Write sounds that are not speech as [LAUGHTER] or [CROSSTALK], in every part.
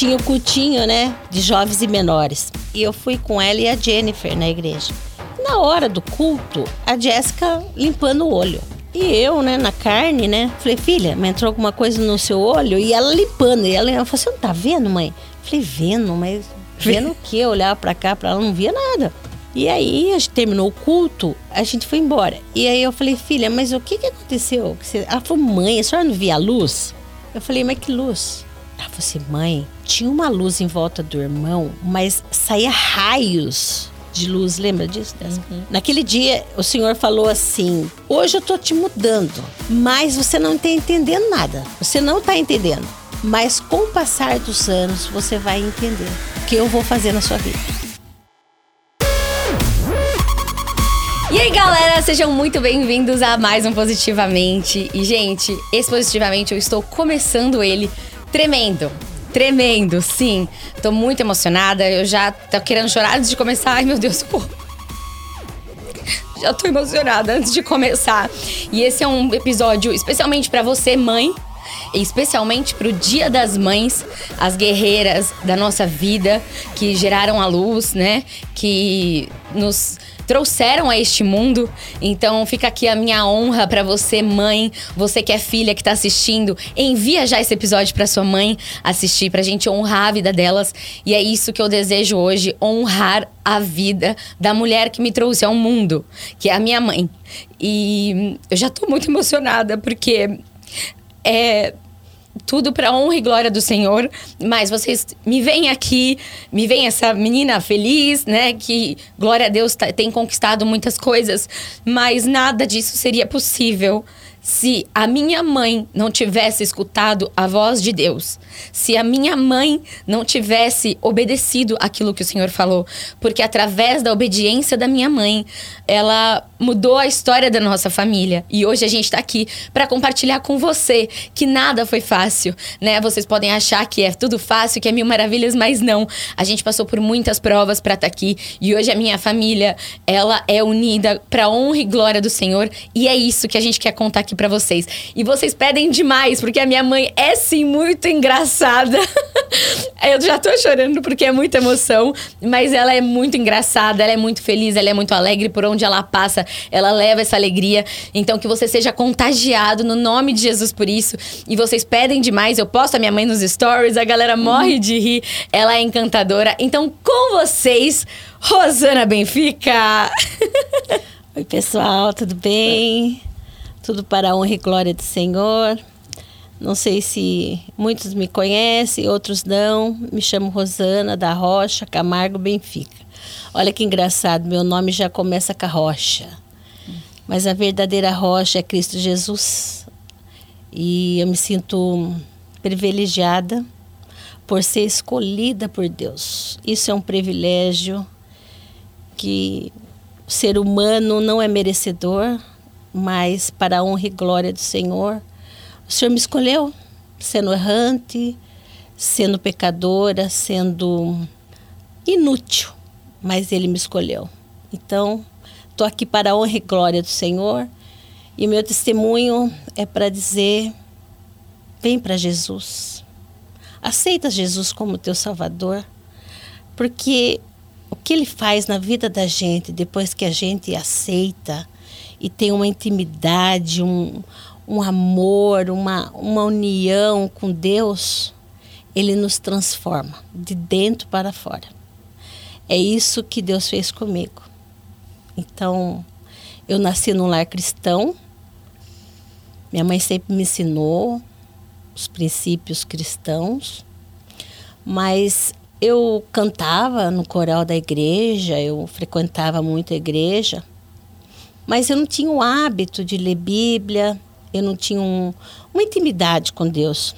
tinha o cultinho, né, de jovens e menores. E eu fui com ela e a Jennifer na igreja. Na hora do culto, a Jéssica limpando o olho. E eu, né, na carne, né? Falei, filha, me entrou alguma coisa no seu olho? E ela limpando. E ela, ela falou, você não tá vendo, mãe? Falei, vendo, mas vendo o quê? Eu olhava pra cá, pra ela, não via nada. E aí, a gente terminou o culto, a gente foi embora. E aí eu falei, filha, mas o que que aconteceu? Ela falou, mãe, a senhora não via a luz? Eu falei, mas que luz? Ela falou assim, mãe, tinha uma luz em volta do irmão, mas saía raios de luz, lembra disso? Uhum. Naquele dia, o Senhor falou assim: Hoje eu tô te mudando, mas você não está entendendo nada. Você não está entendendo. Mas com o passar dos anos, você vai entender o que eu vou fazer na sua vida. E aí, galera, sejam muito bem-vindos a mais um Positivamente. E, gente, esse Positivamente eu estou começando ele tremendo. Tremendo, sim. Tô muito emocionada. Eu já tô querendo chorar antes de começar. Ai, meu Deus, pô. Já tô emocionada antes de começar. E esse é um episódio especialmente para você, mãe, especialmente para o Dia das Mães, as guerreiras da nossa vida que geraram a luz, né? Que nos trouxeram a este mundo. Então fica aqui a minha honra para você, mãe, você que é filha que tá assistindo, envia já esse episódio para sua mãe assistir pra gente honrar a vida delas. E é isso que eu desejo hoje, honrar a vida da mulher que me trouxe ao mundo, que é a minha mãe. E eu já tô muito emocionada porque é tudo para honra e glória do Senhor, mas vocês me veem aqui, me veem essa menina feliz, né, que glória a Deus tá, tem conquistado muitas coisas, mas nada disso seria possível se a minha mãe não tivesse escutado a voz de Deus, se a minha mãe não tivesse obedecido aquilo que o Senhor falou, porque através da obediência da minha mãe, ela mudou a história da nossa família. E hoje a gente está aqui para compartilhar com você que nada foi fácil, né? Vocês podem achar que é tudo fácil, que é mil maravilhas, mas não. A gente passou por muitas provas para estar tá aqui e hoje a minha família, ela é unida para honra e glória do Senhor, e é isso que a gente quer contar aqui para vocês. E vocês pedem demais, porque a minha mãe é sim muito engraçada. [LAUGHS] Eu já tô chorando porque é muita emoção, mas ela é muito engraçada, ela é muito feliz, ela é muito alegre por onde ela passa ela leva essa alegria. Então, que você seja contagiado no nome de Jesus por isso. E vocês pedem demais, eu posto a minha mãe nos stories, a galera morre de rir, ela é encantadora. Então, com vocês, Rosana Benfica! [LAUGHS] Oi, pessoal, tudo bem? Tudo para a honra e glória do Senhor. Não sei se muitos me conhecem, outros não. Me chamo Rosana da Rocha Camargo Benfica. Olha que engraçado, meu nome já começa com a rocha. Mas a verdadeira rocha é Cristo Jesus. E eu me sinto privilegiada por ser escolhida por Deus. Isso é um privilégio que o ser humano não é merecedor, mas para a honra e glória do Senhor, o Senhor me escolheu, sendo errante, sendo pecadora, sendo inútil mas ele me escolheu. Então, estou aqui para a honra e glória do Senhor. E meu testemunho é para dizer: vem para Jesus. Aceita Jesus como teu Salvador, porque o que ele faz na vida da gente depois que a gente aceita e tem uma intimidade, um, um amor, uma, uma união com Deus, ele nos transforma de dentro para fora. É isso que Deus fez comigo. Então, eu nasci num lar cristão. Minha mãe sempre me ensinou os princípios cristãos. Mas eu cantava no coral da igreja, eu frequentava muito a igreja, mas eu não tinha o hábito de ler Bíblia, eu não tinha um, uma intimidade com Deus.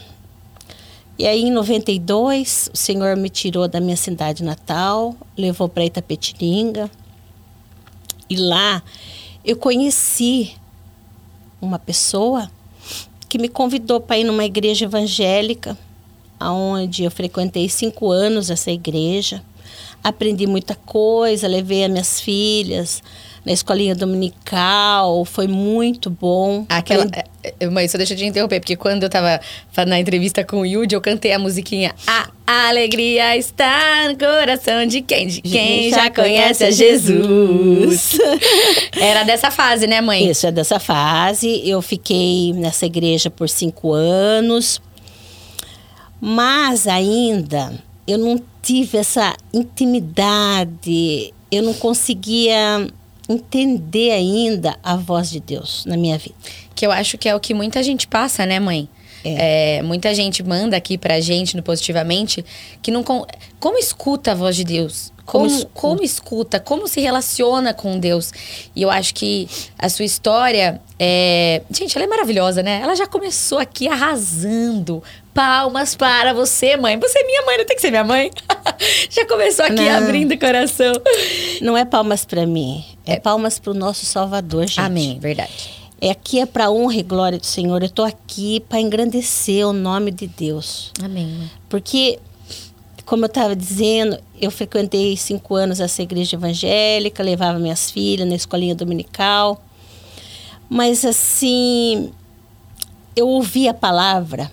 E aí, em 92, o Senhor me tirou da minha cidade natal, levou para Itapetininga. E lá eu conheci uma pessoa que me convidou para ir numa igreja evangélica, onde eu frequentei cinco anos essa igreja. Aprendi muita coisa, levei as minhas filhas na escolinha dominical, foi muito bom. Aquela. É, mãe, só deixa eu te interromper, porque quando eu tava na entrevista com o Yudi, eu cantei a musiquinha A alegria está no coração de quem? De quem já conhece a Jesus. Era dessa fase, né, mãe? Isso, é dessa fase. Eu fiquei nessa igreja por cinco anos. Mas ainda eu não tive essa intimidade, eu não conseguia entender ainda a voz de Deus na minha vida. Que eu acho que é o que muita gente passa, né, mãe? É. É, muita gente manda aqui pra gente no Positivamente que não. Como escuta a voz de Deus? Como, como, escuta. como escuta? Como se relaciona com Deus? E eu acho que a sua história é. Gente, ela é maravilhosa, né? Ela já começou aqui arrasando. Palmas para você, mãe. Você é minha mãe, não tem que ser minha mãe. [LAUGHS] já começou aqui não. abrindo o coração. Não é palmas para mim, é, palmas para o nosso Salvador, gente. Amém, verdade. É aqui é para honra e glória do Senhor. Eu estou aqui para engrandecer o nome de Deus. Amém. Porque, como eu estava dizendo, eu frequentei cinco anos essa igreja evangélica, levava minhas filhas na escolinha dominical. Mas assim, eu ouvia a palavra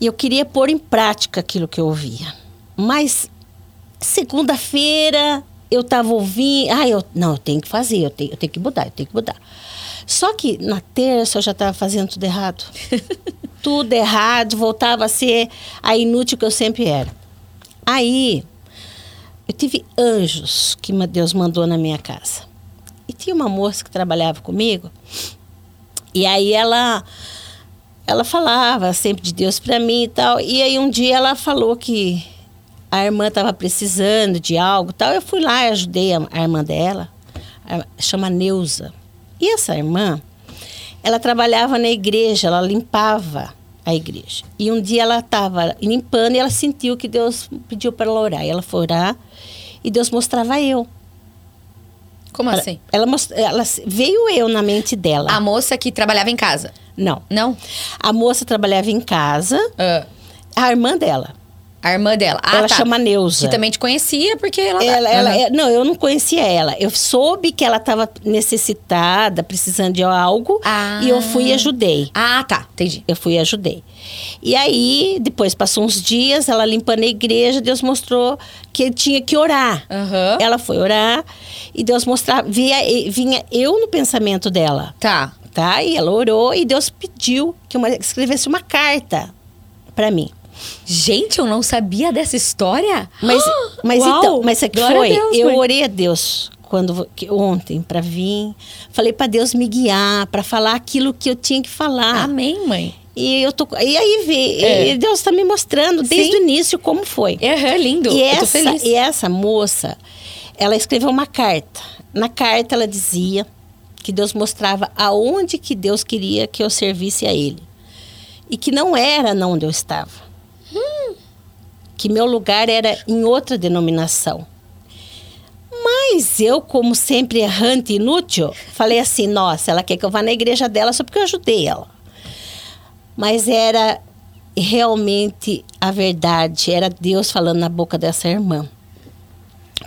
e eu queria pôr em prática aquilo que eu ouvia. Mas segunda-feira eu estava ouvindo, ah, eu não, eu tenho que fazer, eu tenho, eu tenho que mudar, eu tenho que mudar. Só que na terça eu já estava fazendo tudo errado. [LAUGHS] tudo errado, voltava a ser a inútil que eu sempre era. Aí, eu tive anjos que Deus mandou na minha casa. E tinha uma moça que trabalhava comigo. E aí ela ela falava sempre de Deus para mim e tal. E aí um dia ela falou que a irmã estava precisando de algo, tal. Eu fui lá e ajudei a, a irmã dela, a, chama Neuza. E essa irmã, ela trabalhava na igreja, ela limpava a igreja. E um dia ela estava limpando e ela sentiu que Deus pediu para ela orar. E ela foi orar e Deus mostrava eu. Como ela, assim? Ela, ela, veio eu na mente dela. A moça que trabalhava em casa? Não. Não? A moça trabalhava em casa. Uh. A irmã dela. A irmã dela. Ah, ela tá. chama Neuza. Que também te conhecia, porque ela. ela, ela uhum. não, eu não conhecia ela. Eu soube que ela estava necessitada, precisando de algo, ah. e eu fui e ajudei. Ah, tá. Entendi. Eu fui e ajudei. E aí, depois passou uns dias, ela limpando a igreja, Deus mostrou que tinha que orar. Uhum. Ela foi orar e Deus mostrava, via, vinha eu no pensamento dela. Tá. Tá? E ela orou e Deus pediu que eu escrevesse uma carta para mim. Gente, eu não sabia dessa história. Mas, mas Uau, então, mas é que foi. Deus, eu mãe. orei a Deus quando ontem para vir, falei para Deus me guiar, para falar aquilo que eu tinha que falar. Amém, mãe. E eu tô e aí vê, é. Deus está me mostrando desde Sim. o início como foi. É, lindo. E eu essa e essa moça, ela escreveu uma carta. Na carta ela dizia que Deus mostrava aonde que Deus queria que eu servisse a ele. E que não era onde eu estava que meu lugar era em outra denominação. Mas eu, como sempre errante e inútil, falei assim: nossa, ela quer que eu vá na igreja dela só porque eu ajudei ela. Mas era realmente a verdade, era Deus falando na boca dessa irmã.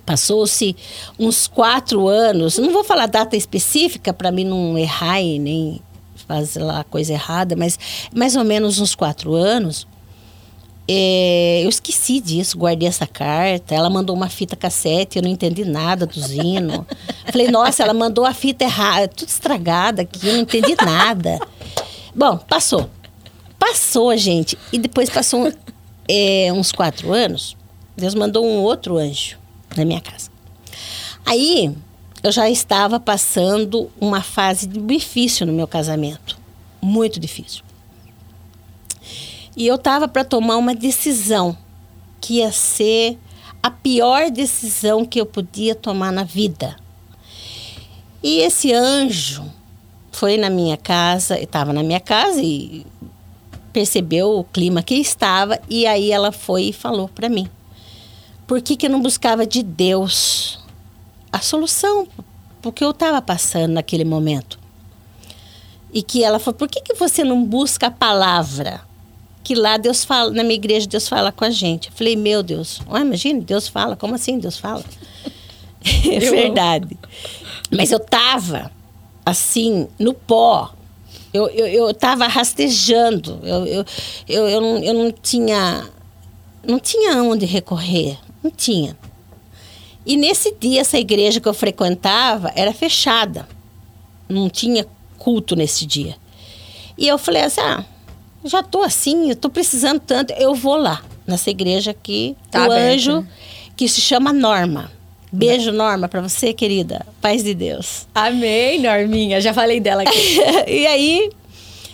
Passou-se uns quatro anos, não vou falar data específica para mim não errar e nem fazer lá coisa errada, mas mais ou menos uns quatro anos. É, eu esqueci disso, guardei essa carta. Ela mandou uma fita cassete, eu não entendi nada do Zino. [LAUGHS] Falei, nossa, ela mandou a fita errada, tudo estragada aqui, eu não entendi nada. Bom, passou. Passou, gente. E depois passou é, uns quatro anos, Deus mandou um outro anjo na minha casa. Aí eu já estava passando uma fase difícil no meu casamento. Muito difícil. E eu estava para tomar uma decisão que ia ser a pior decisão que eu podia tomar na vida. E esse anjo foi na minha casa, estava na minha casa e percebeu o clima que estava e aí ela foi e falou para mim: por que, que eu não buscava de Deus a solução porque eu estava passando naquele momento? E que ela falou: por que, que você não busca a palavra? Que lá Deus fala, na minha igreja Deus fala com a gente. Eu falei, meu Deus, oh, imagina, Deus fala, como assim Deus fala? [LAUGHS] é verdade. Mas eu tava assim, no pó. Eu, eu, eu tava rastejando. Eu, eu, eu, eu, não, eu não tinha. Não tinha onde recorrer. Não tinha. E nesse dia, essa igreja que eu frequentava era fechada. Não tinha culto nesse dia. E eu falei assim: ah, já tô assim, eu tô precisando tanto, eu vou lá, nessa igreja aqui, Tá o aberta. anjo, que se chama Norma. Beijo, Norma, para você, querida. Paz de Deus. Amém, Norminha. Já falei dela aqui. [LAUGHS] e aí,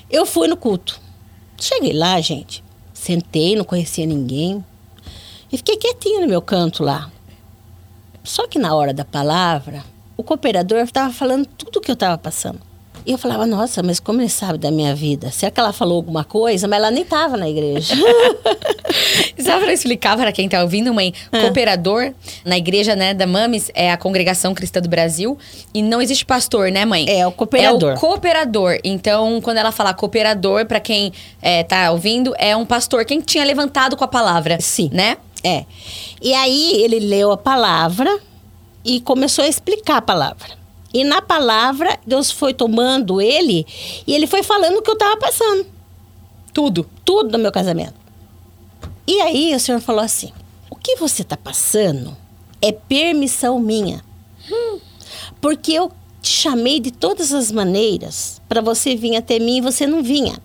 eu fui no culto. Cheguei lá, gente. Sentei, não conhecia ninguém. E fiquei quietinha no meu canto lá. Só que na hora da palavra, o cooperador estava falando tudo o que eu estava passando. E eu falava, nossa, mas como ele sabe da minha vida? Será que ela falou alguma coisa? Mas ela nem estava na igreja. [LAUGHS] Só pra explicar para quem tá ouvindo, mãe, É. cooperador na igreja, né, da Mames é a Congregação Cristã do Brasil e não existe pastor, né, mãe? É, o cooperador. É o cooperador. Então, quando ela fala cooperador, para quem é, tá ouvindo, é um pastor, quem tinha levantado com a palavra. Sim. Né? É. E aí ele leu a palavra e começou a explicar a palavra. E na palavra, Deus foi tomando ele e ele foi falando o que eu estava passando. Tudo. Tudo no meu casamento. E aí o Senhor falou assim: o que você está passando é permissão minha. Porque eu te chamei de todas as maneiras para você vir até mim e você não vinha.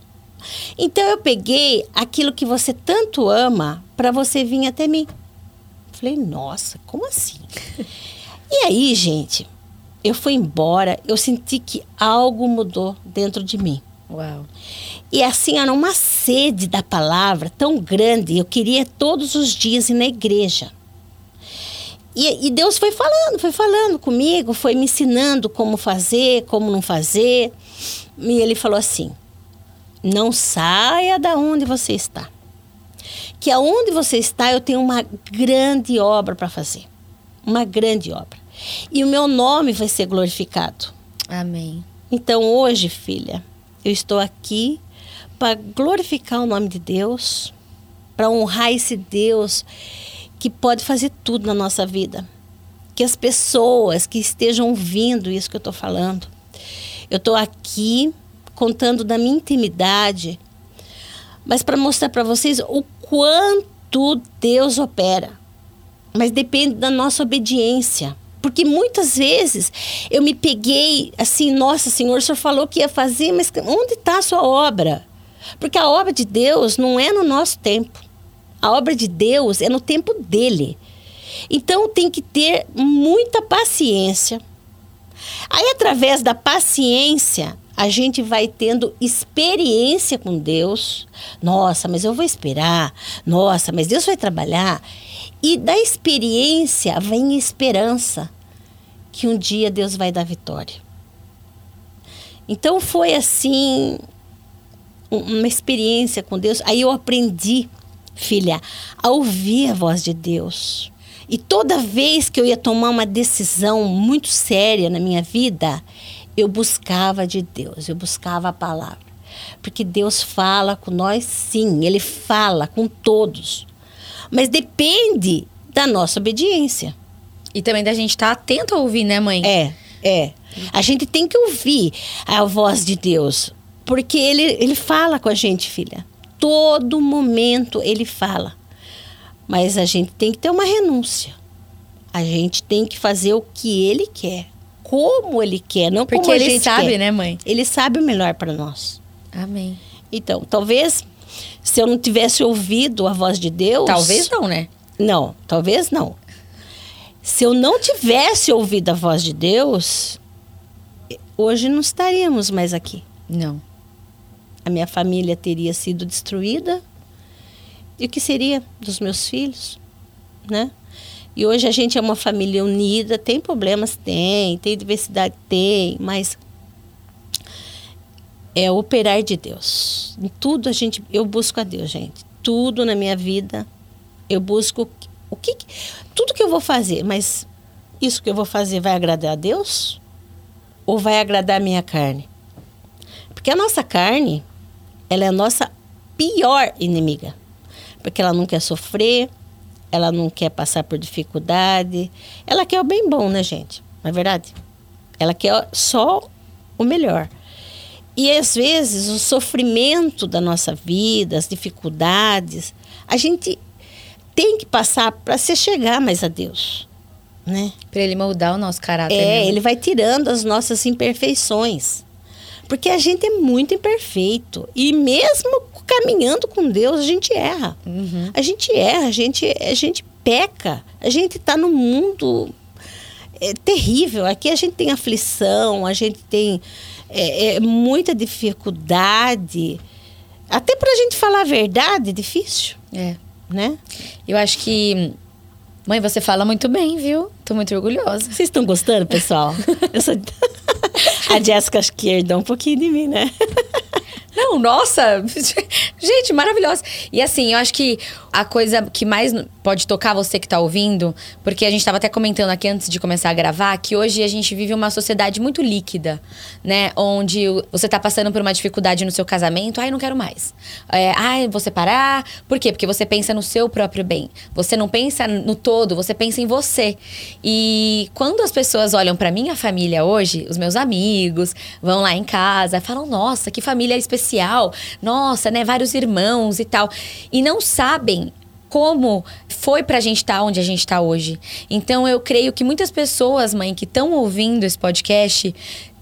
Então eu peguei aquilo que você tanto ama para você vir até mim. Falei, nossa, como assim? [LAUGHS] e aí, gente, eu fui embora, eu senti que algo mudou dentro de mim. Uau. E assim, era uma sede da palavra tão grande, eu queria todos os dias ir na igreja. E, e Deus foi falando, foi falando comigo, foi me ensinando como fazer, como não fazer. E Ele falou assim: não saia da onde você está. Que aonde você está, eu tenho uma grande obra para fazer. Uma grande obra. E o meu nome vai ser glorificado. Amém. Então hoje, filha, eu estou aqui para glorificar o nome de Deus, para honrar esse Deus que pode fazer tudo na nossa vida. Que as pessoas que estejam ouvindo isso que eu estou falando, eu estou aqui contando da minha intimidade, mas para mostrar para vocês o quanto Deus opera. Mas depende da nossa obediência. Porque muitas vezes eu me peguei assim, nossa, Senhor, o Senhor falou que ia fazer, mas onde está a sua obra? Porque a obra de Deus não é no nosso tempo. A obra de Deus é no tempo dele. Então tem que ter muita paciência. Aí, através da paciência, a gente vai tendo experiência com Deus. Nossa, mas eu vou esperar. Nossa, mas Deus vai trabalhar. E da experiência vem esperança que um dia Deus vai dar vitória. Então foi assim uma experiência com Deus. Aí eu aprendi, filha, a ouvir a voz de Deus. E toda vez que eu ia tomar uma decisão muito séria na minha vida, eu buscava de Deus, eu buscava a palavra. Porque Deus fala com nós, sim, Ele fala com todos. Mas depende da nossa obediência. E também da gente estar atento a ouvir, né, mãe? É, é. A gente tem que ouvir a voz de Deus. Porque ele, ele fala com a gente, filha. Todo momento ele fala. Mas a gente tem que ter uma renúncia. A gente tem que fazer o que ele quer. Como ele quer, não Porque como a ele gente sabe, quer. né, mãe? Ele sabe o melhor para nós. Amém. Então, talvez se eu não tivesse ouvido a voz de Deus. Talvez não, né? Não, talvez não. Se eu não tivesse ouvido a voz de Deus, hoje não estaríamos mais aqui. Não. A minha família teria sido destruída. E o que seria dos meus filhos, né? E hoje a gente é uma família unida, tem problemas, tem, tem diversidade, tem, mas é operar de Deus. Em tudo a gente, eu busco a Deus, gente. Tudo na minha vida eu busco o que, tudo que eu vou fazer, mas isso que eu vou fazer vai agradar a Deus ou vai agradar a minha carne? Porque a nossa carne, ela é a nossa pior inimiga. Porque ela não quer sofrer, ela não quer passar por dificuldade, ela quer o bem bom, né, gente? Não é verdade? Ela quer só o melhor. E às vezes o sofrimento da nossa vida, as dificuldades, a gente tem que passar para se chegar mais a Deus, né? Para ele moldar o nosso caráter. É, né? ele vai tirando as nossas imperfeições. Porque a gente é muito imperfeito. E mesmo caminhando com Deus, a gente erra. Uhum. A gente erra, a gente, a gente peca. A gente está no mundo é, terrível. Aqui a gente tem aflição, a gente tem é, é, muita dificuldade. Até para a gente falar a verdade é difícil, É. né? Eu acho que. Mãe, você fala muito bem, viu? Tô muito orgulhosa. Vocês estão gostando, pessoal? [LAUGHS] Eu sou... a Jéssica acho que herdou um pouquinho de mim, né? Não, nossa! [LAUGHS] Gente, maravilhosa. E assim, eu acho que a coisa que mais pode tocar você que tá ouvindo, porque a gente tava até comentando aqui antes de começar a gravar, que hoje a gente vive uma sociedade muito líquida, né? Onde você tá passando por uma dificuldade no seu casamento, ai, não quero mais. É, ai, vou separar. Por quê? Porque você pensa no seu próprio bem. Você não pensa no todo, você pensa em você. E quando as pessoas olham para minha família hoje, os meus amigos, vão lá em casa, falam: nossa, que família especial, nossa, né? Vários irmãos e tal. E não sabem como foi pra gente estar onde a gente tá hoje. Então eu creio que muitas pessoas, mãe, que estão ouvindo esse podcast,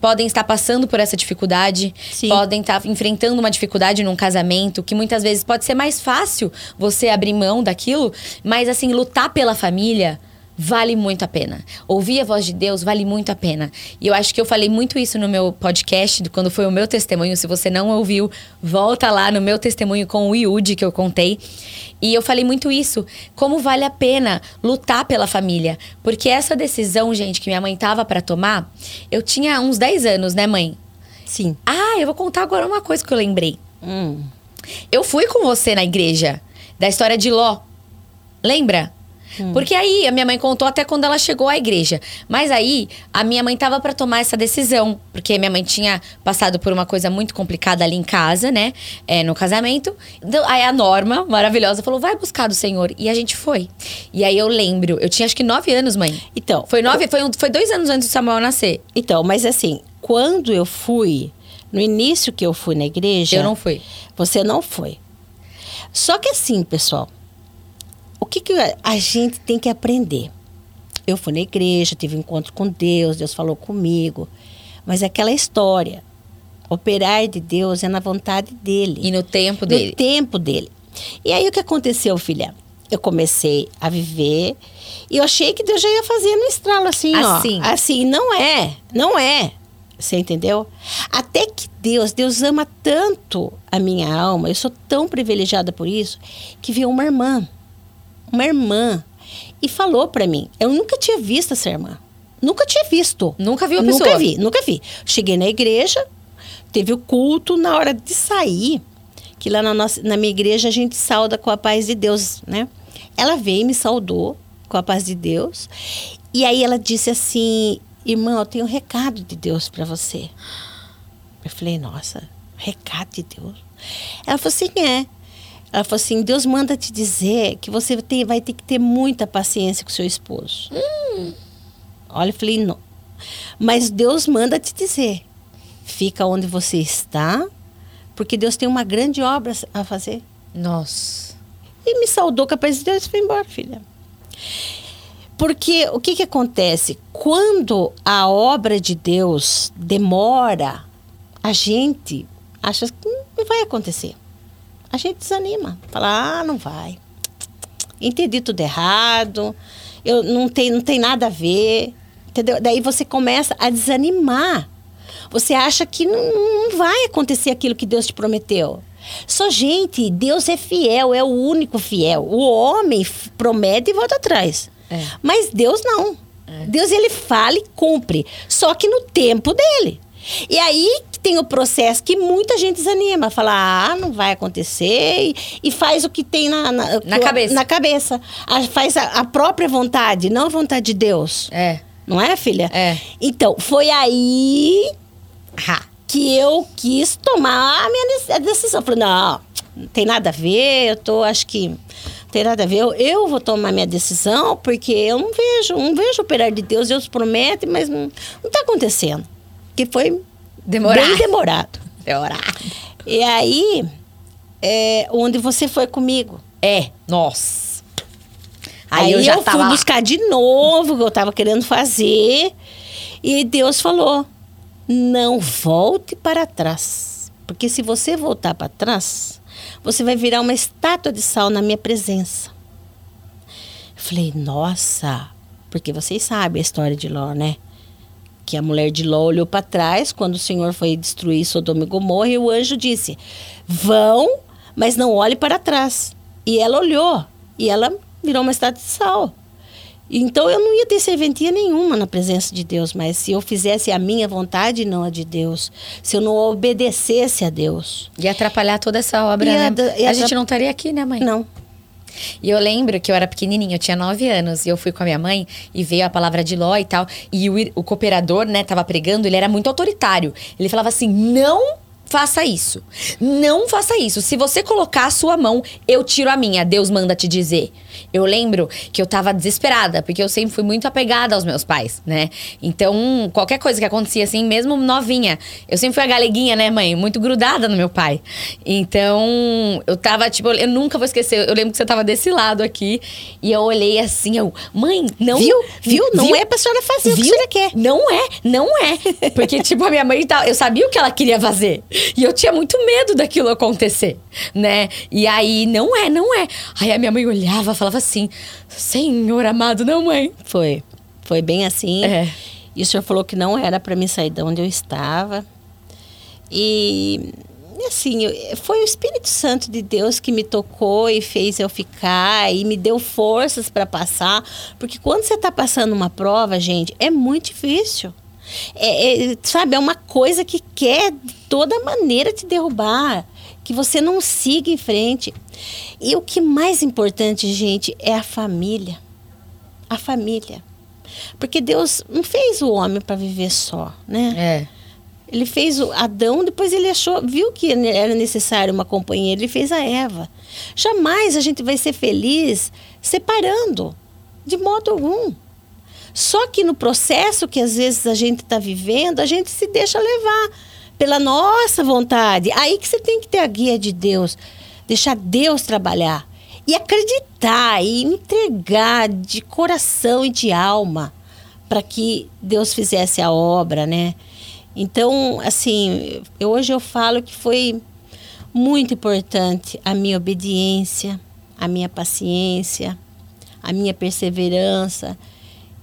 podem estar passando por essa dificuldade, Sim. podem estar enfrentando uma dificuldade num casamento, que muitas vezes pode ser mais fácil você abrir mão daquilo, mas assim, lutar pela família vale muito a pena. Ouvir a voz de Deus vale muito a pena. E eu acho que eu falei muito isso no meu podcast, quando foi o meu testemunho. Se você não ouviu, volta lá no meu testemunho com o Yudi que eu contei. E eu falei muito isso, como vale a pena lutar pela família. Porque essa decisão, gente, que minha mãe tava para tomar, eu tinha uns 10 anos, né, mãe? Sim. Ah, eu vou contar agora uma coisa que eu lembrei. Hum. Eu fui com você na igreja da história de Ló. Lembra? Porque aí a minha mãe contou até quando ela chegou à igreja. Mas aí a minha mãe tava para tomar essa decisão, porque minha mãe tinha passado por uma coisa muito complicada ali em casa, né? É, no casamento. Então, aí a Norma, maravilhosa, falou: "Vai buscar do Senhor". E a gente foi. E aí eu lembro, eu tinha acho que nove anos, mãe. Então, Foi nove, foi, um- foi dois anos antes do Samuel nascer. Então, mas assim, quando eu fui, no início que eu fui na igreja. Eu não fui. Você não foi. Só que assim, pessoal, que, que a gente tem que aprender? Eu fui na igreja, tive um encontro com Deus, Deus falou comigo. Mas é aquela história. Operar de Deus é na vontade dele. E no tempo no dele. tempo dele. E aí o que aconteceu, filha? Eu comecei a viver e eu achei que Deus já ia fazer no estralo assim, Assim. ó. Assim, não é, não é. Você entendeu? Até que Deus, Deus ama tanto a minha alma, eu sou tão privilegiada por isso, que veio uma irmã, uma irmã, e falou pra mim. Eu nunca tinha visto essa irmã. Nunca tinha visto. Nunca viu a Nunca pessoa? vi, nunca vi. Cheguei na igreja, teve o culto na hora de sair, que lá na, nossa, na minha igreja a gente sauda com a paz de Deus, né? Ela veio e me saudou com a paz de Deus. E aí ela disse assim: "Irmã, eu tenho um recado de Deus para você". Eu falei: "Nossa, recado de Deus?". Ela falou assim: "É". Ela falou assim: Deus manda te dizer que você tem, vai ter que ter muita paciência com seu esposo. Olha, eu falei: não. Mas Deus manda te dizer: fica onde você está, porque Deus tem uma grande obra a fazer. Nossa. E me saudou com a paz de Deus e foi embora, filha. Porque o que, que acontece? Quando a obra de Deus demora, a gente acha que não vai acontecer. A gente desanima. Fala, ah, não vai. Entendi tudo errado. Eu não tem, não tem nada a ver. Entendeu? Daí você começa a desanimar. Você acha que não, não vai acontecer aquilo que Deus te prometeu. Só, gente, Deus é fiel, é o único fiel. O homem promete e volta atrás. É. Mas Deus não. Deus, ele fala e cumpre. Só que no tempo dele. E aí que tem o processo que muita gente desanima. Fala, ah, não vai acontecer. E, e faz o que tem na, na, Na cabeça. Na cabeça. A- faz a, a própria vontade, não a vontade de Deus. É. Não é, filha? É. Então, foi aí ah, que eu quis tomar a minha decisão. Falei, não, não tem nada a ver, eu tô, acho que tem nada a ver. Eu, eu vou tomar minha decisão porque eu não vejo, não vejo operar de Deus. Deus promete, mas não, não tá acontecendo. Que foi Demorado. bem demorado. Demorado. E aí, é, onde você foi comigo. É, nossa. Aí, eu já fui tava lá. buscar de novo o que eu tava querendo fazer. E Deus falou: não volte para trás. Porque se você voltar para trás, você vai virar uma estátua de sal na minha presença. Eu falei, nossa, porque vocês sabem a história de Ló, né? Que a mulher de Ló olhou para trás quando o Senhor foi destruir Sodoma e Gomorra e o anjo disse: Vão, mas não olhe para trás. E ela olhou e ela virou uma estátua de sal. Então eu não ia ter serventia nenhuma na presença de Deus, mas se eu fizesse a minha vontade e não a de Deus, se eu não obedecesse a Deus, Ia atrapalhar toda essa obra, Ia né? ia a gente não estaria aqui, né, mãe? não. E eu lembro que eu era pequenininha, eu tinha nove anos, e eu fui com a minha mãe e veio a palavra de Ló e tal. E o, o cooperador, né, tava pregando, ele era muito autoritário. Ele falava assim: não faça isso. Não faça isso. Se você colocar a sua mão, eu tiro a minha. Deus manda te dizer. Eu lembro que eu tava desesperada, porque eu sempre fui muito apegada aos meus pais, né? Então, qualquer coisa que acontecia assim, mesmo novinha, eu sempre fui a galeguinha, né, mãe? Muito grudada no meu pai. Então, eu tava, tipo, eu nunca vou esquecer. Eu lembro que você tava desse lado aqui, e eu olhei assim, eu, mãe, não. Viu? Viu? Não Viu? é pra senhora fazer o que a Viu? senhora quer. Não é, não é. Porque, tipo, a minha mãe, eu sabia o que ela queria fazer. E eu tinha muito medo daquilo acontecer, né? E aí, não é, não é. Aí a minha mãe olhava, falava assim: Senhor amado, não, mãe. Foi. Foi bem assim. É. E o senhor falou que não era para mim sair de onde eu estava. E assim, foi o Espírito Santo de Deus que me tocou e fez eu ficar e me deu forças para passar, porque quando você está passando uma prova, gente, é muito difícil. É, é, sabe, é uma coisa que quer de toda maneira te derrubar, que você não siga em frente. E o que mais importante, gente, é a família. A família. Porque Deus não fez o homem para viver só, né? É. Ele fez o Adão, depois ele achou, viu que era necessário uma companheira, ele fez a Eva. Jamais a gente vai ser feliz separando, de modo algum. Só que no processo que às vezes a gente está vivendo, a gente se deixa levar pela nossa vontade. Aí que você tem que ter a guia de Deus, deixar Deus trabalhar e acreditar e entregar de coração e de alma para que Deus fizesse a obra, né? Então, assim, eu, hoje eu falo que foi muito importante a minha obediência, a minha paciência, a minha perseverança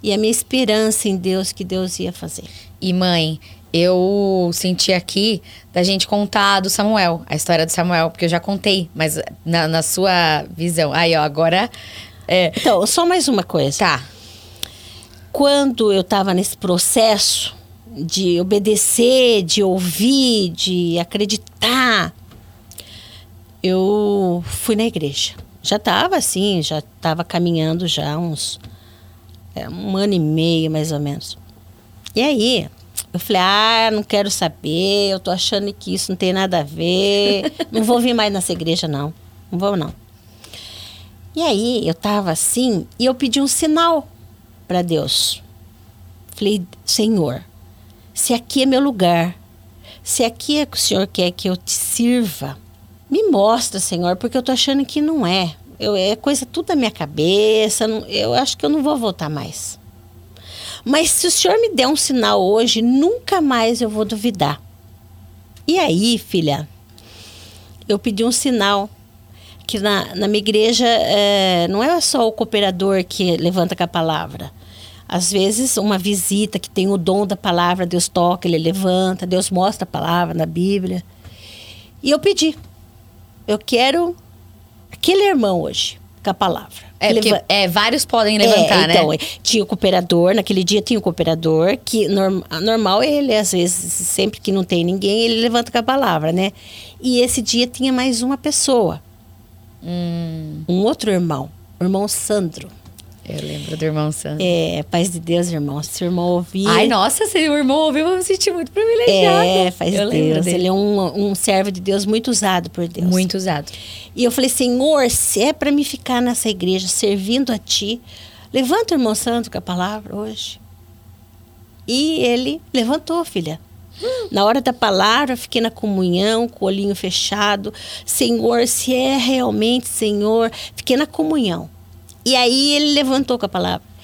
e a minha esperança em Deus que Deus ia fazer. E mãe, eu senti aqui da gente contar do Samuel, a história do Samuel, porque eu já contei, mas na, na sua visão. Aí, ó, agora. É, Então, só mais uma coisa. tá. Quando eu estava nesse processo de obedecer, de ouvir, de acreditar, eu fui na igreja. Já estava assim, já estava caminhando já uns um ano e meio mais ou menos. E aí, eu falei, ah, não quero saber, eu tô achando que isso não tem nada a ver, não vou vir mais nessa igreja não, não vou não. E aí, eu tava assim, e eu pedi um sinal para Deus. Falei, Senhor, se aqui é meu lugar, se aqui é que o Senhor quer que eu te sirva, me mostra, Senhor, porque eu tô achando que não é. Eu, é coisa tudo da minha cabeça, não- eu acho que eu não vou voltar mais. Mas se o Senhor me der um sinal hoje, nunca mais eu vou duvidar. E aí, filha, eu pedi um sinal que na, na minha igreja é, não é só o cooperador que levanta com a palavra. Às vezes, uma visita que tem o dom da palavra, Deus toca, ele levanta, Deus mostra a palavra na Bíblia. E eu pedi. Eu quero aquele irmão hoje, com a palavra. É, porque Leva- é, vários podem levantar, é, então, né? tinha o cooperador, naquele dia tinha o cooperador, que norm- normal ele, às vezes, sempre que não tem ninguém, ele levanta com a palavra, né? E esse dia tinha mais uma pessoa, Hum, um outro irmão, o irmão Sandro. Eu lembro do irmão Sandro. É, paz de Deus, irmão. Se o irmão ouvir. Ai, nossa, se o irmão ouvir, eu vou me sentir muito privilegiada. É, paz eu de Deus. Ele é um, um servo de Deus muito usado por Deus. Muito usado. E eu falei, Senhor, se é para me ficar nessa igreja servindo a Ti, levanta o irmão Santo com a palavra hoje. E ele levantou, filha. Na hora da palavra, fiquei na comunhão, com o olhinho fechado. Senhor, se é realmente Senhor, fiquei na comunhão. E aí ele levantou com a palavra.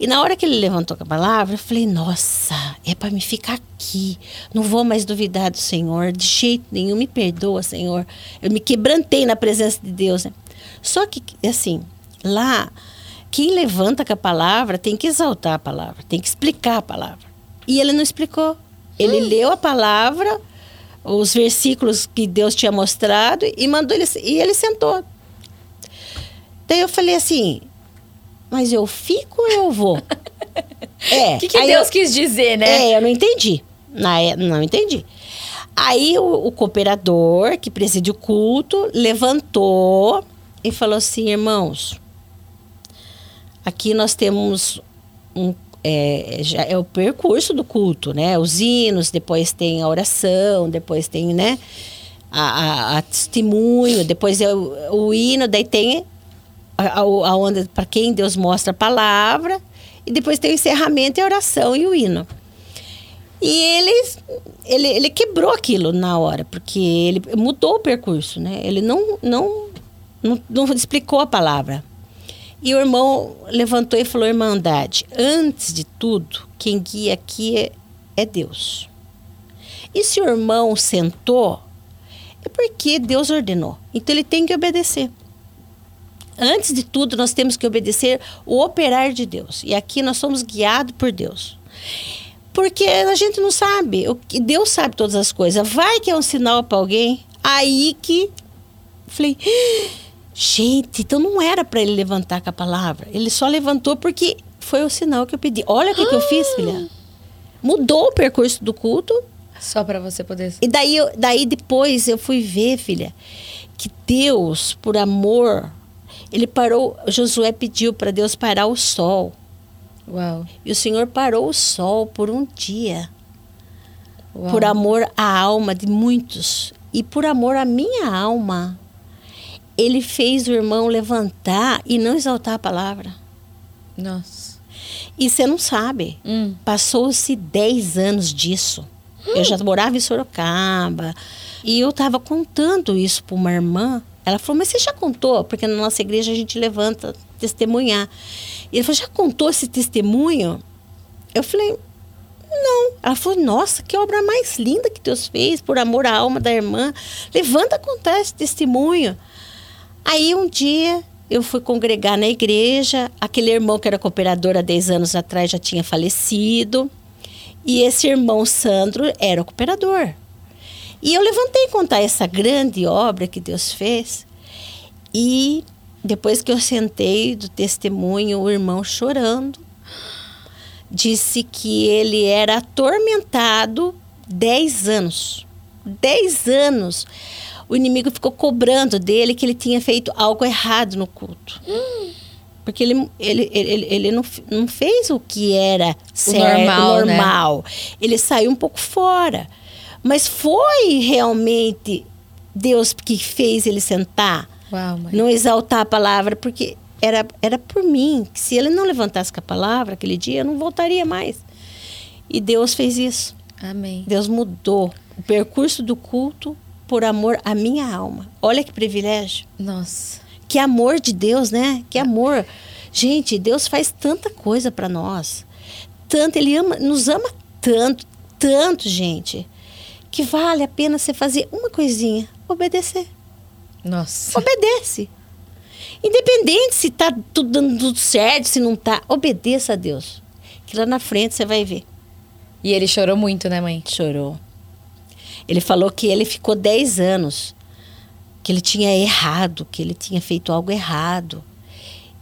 E na hora que ele levantou com a palavra, eu falei: Nossa, é para me ficar aqui. Não vou mais duvidar do Senhor, de jeito nenhum. Me perdoa, Senhor. Eu me quebrantei na presença de Deus. Né? Só que, assim, lá, quem levanta com a palavra tem que exaltar a palavra, tem que explicar a palavra. E ele não explicou. Ele hum. leu a palavra, os versículos que Deus tinha mostrado e mandou ele e ele sentou. Daí eu falei assim: "Mas eu fico ou eu vou?" [LAUGHS] é. O que, que Deus eu, quis dizer, né? É, eu não entendi. Na, é, não entendi. Aí o, o cooperador que preside o culto levantou e falou assim: "Irmãos, aqui nós temos um é, já é o percurso do culto, né? Os hinos, depois tem a oração, depois tem, né? A, a, a testemunho, depois é o, o, hino, daí tem a, a, onda para quem Deus mostra a palavra, e depois tem o encerramento e a oração e o hino. E ele, ele, ele quebrou aquilo na hora, porque ele mudou o percurso, né? Ele não, não, não, não explicou a palavra. E o irmão levantou e falou: Irmandade, antes de tudo, quem guia aqui é, é Deus. E se o irmão sentou, é porque Deus ordenou. Então ele tem que obedecer. Antes de tudo, nós temos que obedecer o operar de Deus. E aqui nós somos guiados por Deus. Porque a gente não sabe, o que Deus sabe todas as coisas. Vai que é um sinal para alguém, aí que falei, Gente, então não era para ele levantar com a palavra. Ele só levantou porque foi o sinal que eu pedi. Olha o que, que eu fiz, filha. Mudou o percurso do culto. Só para você poder. E daí, daí depois eu fui ver, filha, que Deus, por amor, ele parou. Josué pediu para Deus parar o sol. Uau. E o Senhor parou o sol por um dia. Uau. Por amor à alma de muitos. E por amor à minha alma ele fez o irmão levantar e não exaltar a palavra. Nossa. E você não sabe. Hum. Passou-se 10 anos disso. Hum. Eu já morava em Sorocaba. E eu estava contando isso para uma irmã. Ela falou, mas você já contou? Porque na nossa igreja a gente levanta testemunhar. E ele falou, já contou esse testemunho? Eu falei, não. Ela falou, nossa, que obra mais linda que Deus fez, por amor à alma da irmã. Levanta contar esse testemunho. Aí um dia eu fui congregar na igreja, aquele irmão que era cooperador há 10 anos atrás já tinha falecido, e esse irmão Sandro era o cooperador. E eu levantei contar essa grande obra que Deus fez, e depois que eu sentei do testemunho, o irmão chorando, disse que ele era atormentado 10 anos. 10 anos o inimigo ficou cobrando dele que ele tinha feito algo errado no culto. Hum. Porque ele, ele, ele, ele não, não fez o que era certo, normal. O normal. Né? Ele saiu um pouco fora. Mas foi realmente Deus que fez ele sentar. Uau, não exaltar a palavra, porque era, era por mim. Se ele não levantasse com a palavra aquele dia, eu não voltaria mais. E Deus fez isso. Amém. Deus mudou o percurso do culto por amor à minha alma. Olha que privilégio. Nossa. Que amor de Deus, né? Que amor. Gente, Deus faz tanta coisa para nós. Tanto, Ele ama, nos ama tanto, tanto, gente, que vale a pena você fazer uma coisinha: obedecer. Nossa. Obedece. Independente se tá tudo dando tudo certo, se não tá, obedeça a Deus. Que lá na frente você vai ver. E ele chorou muito, né, mãe? Chorou. Ele falou que ele ficou 10 anos, que ele tinha errado, que ele tinha feito algo errado.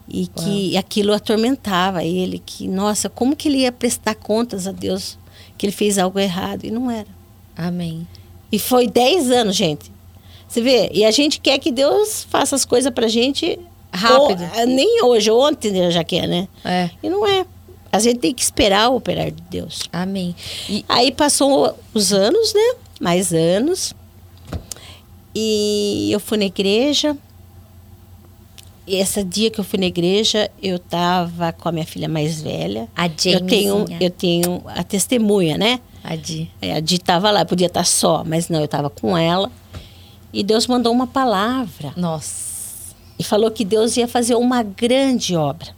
E que Uau. aquilo atormentava ele, que, nossa, como que ele ia prestar contas a Deus que ele fez algo errado? E não era. Amém. E foi 10 anos, gente. Você vê? E a gente quer que Deus faça as coisas pra gente Rápido. Ou, nem hoje, ontem já quer, né? É. E não é. A gente tem que esperar o operar de Deus. Amém. E, Aí passou os anos, né? Mais anos. E eu fui na igreja. Esse dia que eu fui na igreja, eu tava com a minha filha mais velha. a Eu tenho, Jamesinha. eu tenho a testemunha, né? A Di. É, A Di tava lá, podia estar só, mas não, eu tava com ela. E Deus mandou uma palavra Nossa. e falou que Deus ia fazer uma grande obra.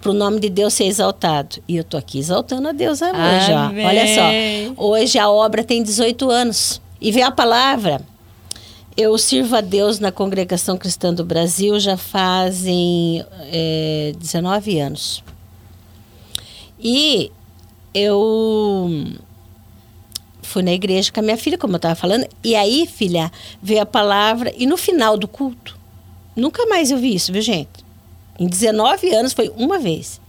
Para o nome de Deus ser exaltado. E eu tô aqui exaltando a Deus hoje, ó. Olha só. Hoje a obra tem 18 anos. E vem a palavra. Eu sirvo a Deus na Congregação Cristã do Brasil já fazem é, 19 anos. E eu fui na igreja com a minha filha, como eu estava falando. E aí, filha, veio a palavra. E no final do culto, nunca mais eu vi isso, viu, gente? Em 19 anos foi uma vez.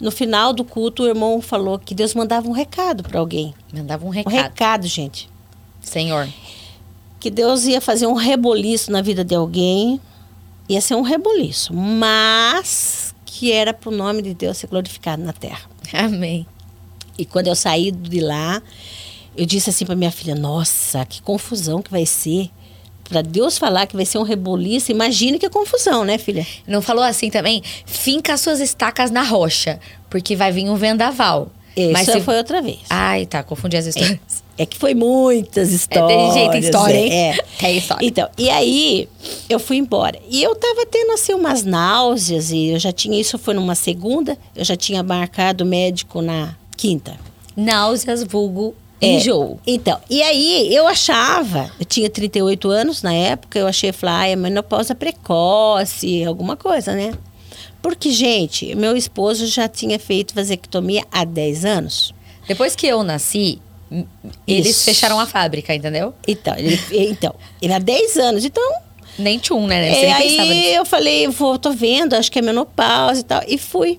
No final do culto, o irmão falou que Deus mandava um recado para alguém. Mandava um Um recado. recado, gente. Senhor. Que Deus ia fazer um reboliço na vida de alguém. Ia ser um reboliço. Mas que era para o nome de Deus ser glorificado na terra. [LAUGHS] Amém. E quando eu saí de lá, eu disse assim para minha filha: Nossa, que confusão que vai ser. Para Deus falar que vai ser um reboliço, imagine que confusão, né, filha? Não falou assim também? Finca suas estacas na rocha, porque vai vir um vendaval. Isso Mas se... foi outra vez. Ai, tá, confundi as histórias. É que foi muitas É, histórias. tem jeito, tem história, hein? É. Tem história. Então, e aí eu fui embora. E eu tava tendo assim umas náuseas e eu já tinha isso foi numa segunda, eu já tinha marcado médico na quinta. Náuseas, vulgo, É. enjoo. Então, e aí eu achava, eu tinha 38 anos na época, eu achei, falei, ah, é menopausa precoce, alguma coisa, né? Porque, gente, meu esposo já tinha feito vasectomia há 10 anos. Depois que eu nasci, eles Isso. fecharam a fábrica, entendeu? Então, ele, então, ele há 10 anos, então Nem tchum, né? Você É, aí eu falei, vou, tô vendo, acho que é menopausa e tal. E fui.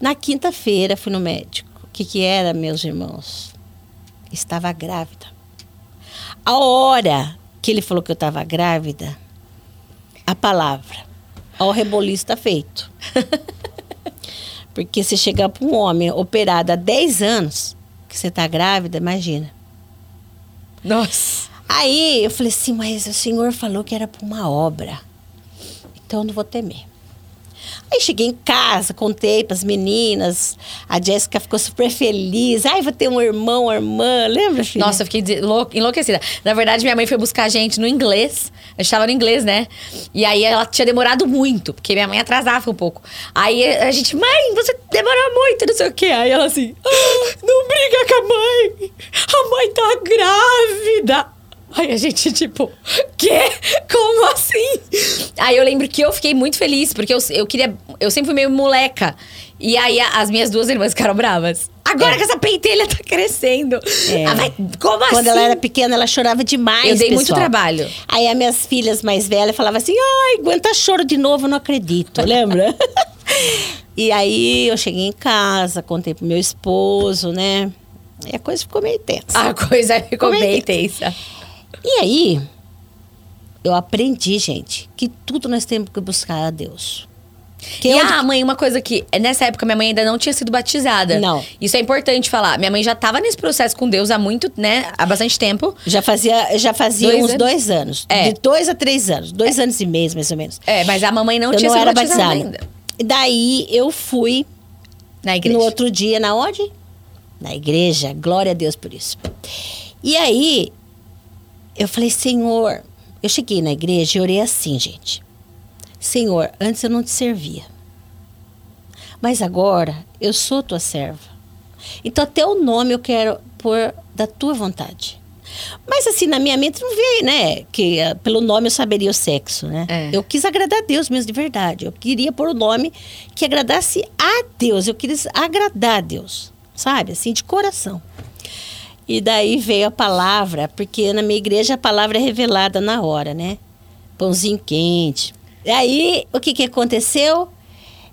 Na quinta-feira fui no médico. O que, que era, meus irmãos? Estava grávida. A hora que ele falou que eu estava grávida, a palavra, ó, o reboliço está feito. [LAUGHS] Porque se chegar para um homem operado há 10 anos, que você está grávida, imagina. Nossa. Aí eu falei assim, mas o senhor falou que era para uma obra. Então eu não vou temer. Aí cheguei em casa, contei para as meninas. A Jéssica ficou super feliz. Ai, vou ter um irmão, uma irmã. Lembra, filha? Nossa, eu fiquei enlouquecida. Na verdade, minha mãe foi buscar a gente no inglês. A gente tava no inglês, né? E aí ela tinha demorado muito, porque minha mãe atrasava um pouco. Aí a gente, mãe, você demorou muito, não sei o quê. Aí ela assim, "Ah, não briga com a mãe. A mãe tá grávida. Aí a gente, tipo, quê? Como assim? Aí eu lembro que eu fiquei muito feliz, porque eu, eu queria. Eu sempre fui meio moleca. E aí a- as minhas duas irmãs ficaram bravas. Agora É. que essa pentelha tá crescendo. É. Ah, como assim? Quando ela era pequena, ela chorava demais. Eu dei muito pessoal. trabalho. Aí as minhas filhas mais velhas falavam assim: ai, aguenta choro de novo, não acredito. Lembra? [LAUGHS] e aí eu cheguei em casa, contei pro meu esposo, né? E a coisa ficou meio tensa. A coisa ficou é bem que- tensa. E aí, eu aprendi, gente, que tudo nós temos que buscar a Deus. Que e onde- a mãe, uma coisa que nessa época minha mãe ainda não tinha sido batizada. Não. Isso é importante falar. Minha mãe já tava nesse processo com Deus há muito, né? Há bastante tempo. Já fazia, já fazia Dois uns anos? dois anos. É. De dois a três anos. Dois anos e meio, mais ou menos. É, mas a mamãe não eu tinha não sido era batizada, batizada. ainda. E daí eu fui Na igreja. no outro dia, na onde? Na igreja. Glória a Deus por isso. E aí, eu falei, Senhor, eu cheguei na igreja e orei assim, gente. Senhor, antes eu não te servia. Mas agora eu sou tua serva. Então até o nome eu quero pôr da tua vontade. Mas assim, na minha mente não veio, né? Que ah, pelo nome eu saberia o sexo, né? É. Eu quis agradar a Deus mesmo, de verdade. Eu queria pôr o nome que agradasse a Deus. Eu queria agradar a Deus, sabe? Assim, de coração. E daí veio a palavra, porque na minha igreja a palavra é revelada na hora, né? Pãozinho quente. E aí, o que, que aconteceu?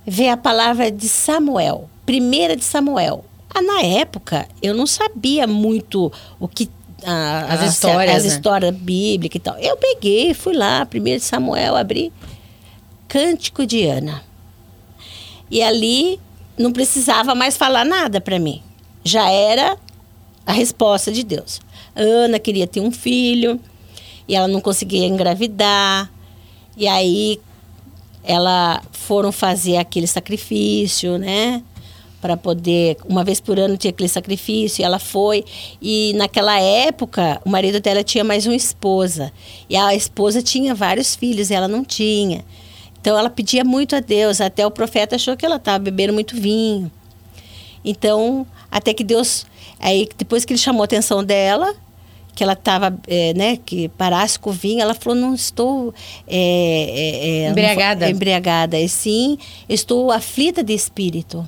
Veio a palavra de Samuel, primeira de Samuel. Ah, na época, eu não sabia muito o que. ah, As a- histórias, As né? histórias bíblicas e tal. Eu peguei, fui lá, primeiro de Samuel, abri. Cântico de Ana. E ali não precisava mais falar nada para mim. Já era a resposta de Deus. Ana queria ter um filho e ela não conseguia engravidar. E aí ela foram fazer aquele sacrifício, né? Para poder, uma vez por ano tinha aquele sacrifício, e ela foi. E naquela época, o marido dela tinha mais uma esposa. E a esposa tinha vários filhos, e ela não tinha. Então ela pedia muito a Deus, até o profeta achou que ela estava bebendo muito vinho. Então, até que Deus, aí depois que ele chamou a atenção dela, que ela estava, é, né, que parasse com o vinho, ela falou, não estou é, é, embriagada. Não, embriagada, e sim, estou aflita de espírito.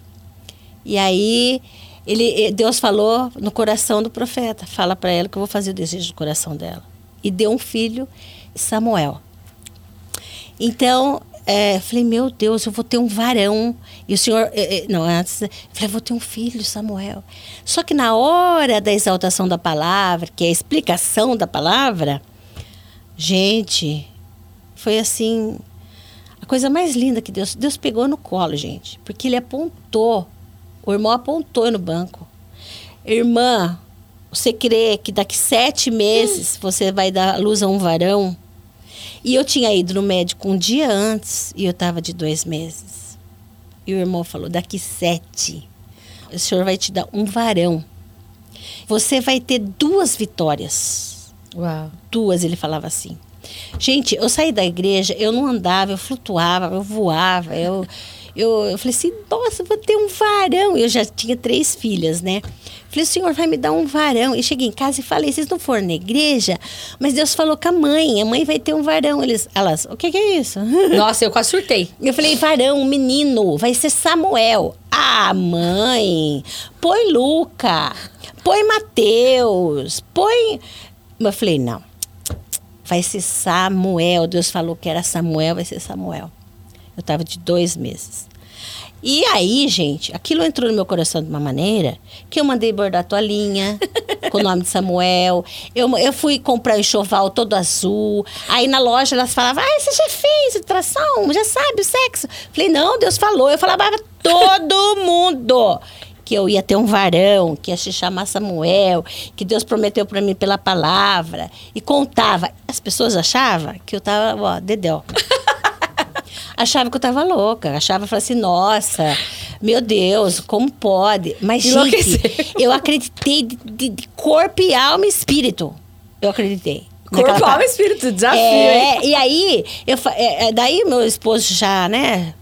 E aí ele, Deus falou no coração do profeta, fala para ela que eu vou fazer o desejo do coração dela. E deu um filho, Samuel. Então, é, falei, meu Deus, eu vou ter um varão. E o senhor, é, é não, antes, falei, vou ter um filho, Samuel. Só que na hora da exaltação da palavra, que é a explicação da palavra, gente, foi assim, a coisa mais linda que Deus, Deus pegou no colo, gente, porque ele apontou, o irmão apontou no banco. Irmã, você crê que daqui sete meses você vai dar luz a um varão? E eu tinha ido no médico um dia antes e eu estava de dois meses. E o irmão falou: daqui sete, o senhor vai te dar um varão. Você vai ter duas vitórias. Uau. Duas, ele falava assim. Gente, eu saí da igreja, eu não andava, eu flutuava, eu voava, eu, eu, eu falei assim, nossa, vou ter um varão. Eu já tinha três filhas, né? Falei, o senhor vai me dar um varão. E cheguei em casa e falei, vocês não foram na igreja? Mas Deus falou com a mãe, a mãe vai ter um varão. Eles, elas, o que, que é isso? [LAUGHS] Nossa, eu quase surtei. Eu falei, varão, um menino, vai ser Samuel. Ah, mãe, põe Luca, põe Mateus, põe... Eu falei, não, vai ser Samuel. Deus falou que era Samuel, vai ser Samuel. Eu estava de dois meses. E aí, gente, aquilo entrou no meu coração de uma maneira que eu mandei bordar toalhinha [LAUGHS] com o nome de Samuel. Eu, eu fui comprar o enxoval todo azul. Aí na loja elas falavam: Ah, você já fez ultrassom? Já sabe o sexo? Falei: Não, Deus falou. Eu falava para todo [LAUGHS] mundo que eu ia ter um varão, que ia se chamar Samuel, que Deus prometeu para mim pela palavra. E contava. As pessoas achavam que eu tava, ó, dedéu [LAUGHS] achava que eu tava louca. Achava, falava assim, nossa, meu Deus, como pode? Mas, gente, eu acreditei de, de, de corpo e alma e espírito. Eu acreditei. Corpo, alma e espírito, desafio. É, hein? e aí, eu, é, é, daí meu esposo já, né,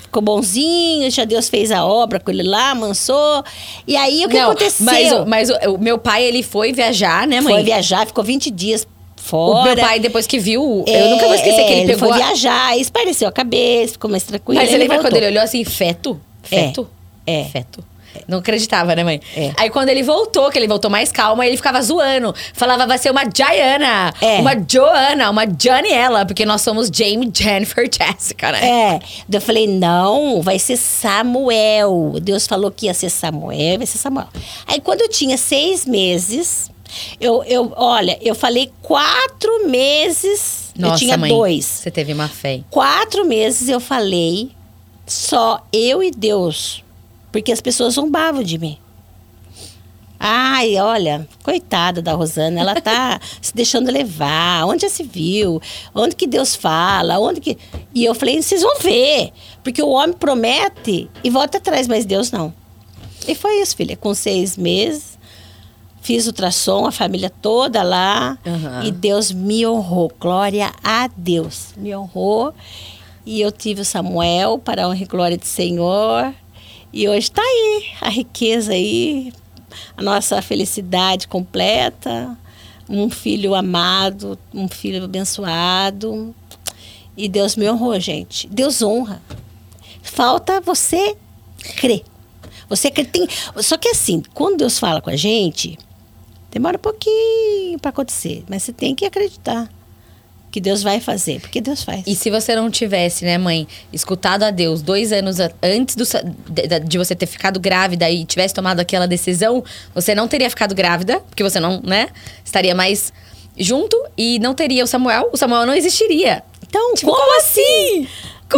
ficou bonzinho, já Deus fez a obra com ele lá, mansou. E aí, o que Não, aconteceu? Mas, mas o, o, meu pai, ele foi viajar, né, mãe? Foi viajar, ficou 20 dias fora. O meu pai, depois que viu, é, eu nunca vou esquecer é, que ele, ele pegou. Ele foi viajar, espareceu a cabeça, ficou mais tranquilo. Mas você lembra quando ele olhou assim, feto? Feto? É. é. Feto. Não acreditava, né, mãe? É. Aí quando ele voltou, que ele voltou mais calma, ele ficava zoando. Falava, vai ser uma Diana, é. uma Joana, uma Janiela, porque nós somos Jamie, Jennifer, Jessica, né? É. Eu falei, não, vai ser Samuel. Deus falou que ia ser Samuel, vai ser Samuel. Aí quando eu tinha seis meses, eu, eu, olha, eu falei quatro meses. Nossa, eu tinha mãe, dois. Você teve uma fé. Quatro meses eu falei só eu e Deus. Porque as pessoas zombavam de mim. Ai, olha, coitada da Rosana, ela tá [LAUGHS] se deixando levar. Onde já se viu? Onde que Deus fala? Onde que. E eu falei, vocês vão ver. Porque o homem promete e volta atrás, mas Deus não. E foi isso, filha. Com seis meses, Fiz ultrassom, a família toda lá. Uhum. E Deus me honrou. Glória a Deus. Me honrou. E eu tive o Samuel para a honra e glória do Senhor. E hoje está aí a riqueza aí, a nossa felicidade completa. Um filho amado, um filho abençoado. E Deus me honrou, gente. Deus honra. Falta você crer. Você tem. Só que assim, quando Deus fala com a gente, Demora um pouquinho para acontecer, mas você tem que acreditar que Deus vai fazer, porque Deus faz. E se você não tivesse, né, mãe, escutado a Deus dois anos antes do, de, de, você ter ficado grávida e tivesse tomado aquela decisão, você não teria ficado grávida, porque você não, né, estaria mais junto e não teria o Samuel. O Samuel não existiria. Então, tipo, como, como assim?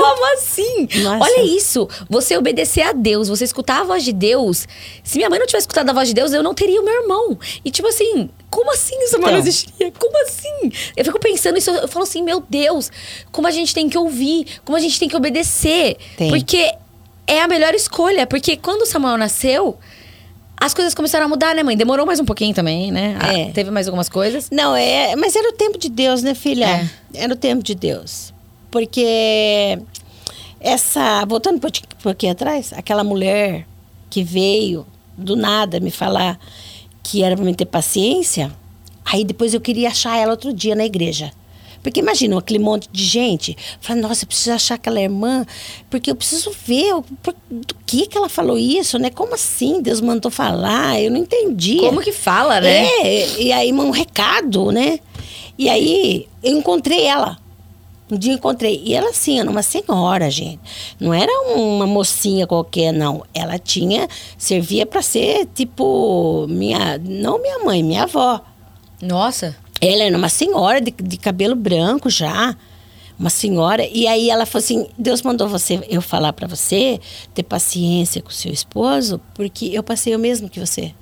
Como assim? Nossa. Olha isso. Você obedecer a Deus, você escutar a voz de Deus. Se minha mãe não tivesse escutado a voz de Deus, eu não teria o meu irmão. E tipo assim, como assim isso Então. não existiria? Como assim? Eu fico pensando isso, eu falo assim, meu Deus, como a gente tem que ouvir, como a gente tem que obedecer. Tem. Porque é a melhor escolha. Porque quando o Samuel nasceu, as coisas começaram a mudar, né, mãe? Demorou mais um pouquinho também, né? Ah, É. Teve mais algumas coisas. Não, é, mas era o tempo de Deus, né, filha? É. Era o tempo de Deus. Porque essa, voltando pouquinho- um pouquinho atrás, aquela mulher que veio do nada me falar que era para mim ter paciência, aí depois eu queria achar ela outro dia na igreja. Porque imagina aquele monte de gente. Fala, nossa, eu preciso achar aquela irmã, porque eu preciso ver o- por- do que que ela falou isso, né? Como assim? Deus mandou falar? Eu não entendi. Como que fala, né? É, e aí um recado, né? E aí eu encontrei ela. Um dia eu encontrei. E ela assim, era uma senhora, gente. Não era uma mocinha qualquer, não. Ela tinha, servia para ser tipo minha, não minha mãe, minha avó. Nossa. Ela era uma senhora de, de cabelo branco já. Uma senhora. E aí ela falou assim: Deus mandou você eu falar para você ter paciência com seu esposo, porque eu passei o mesmo que você.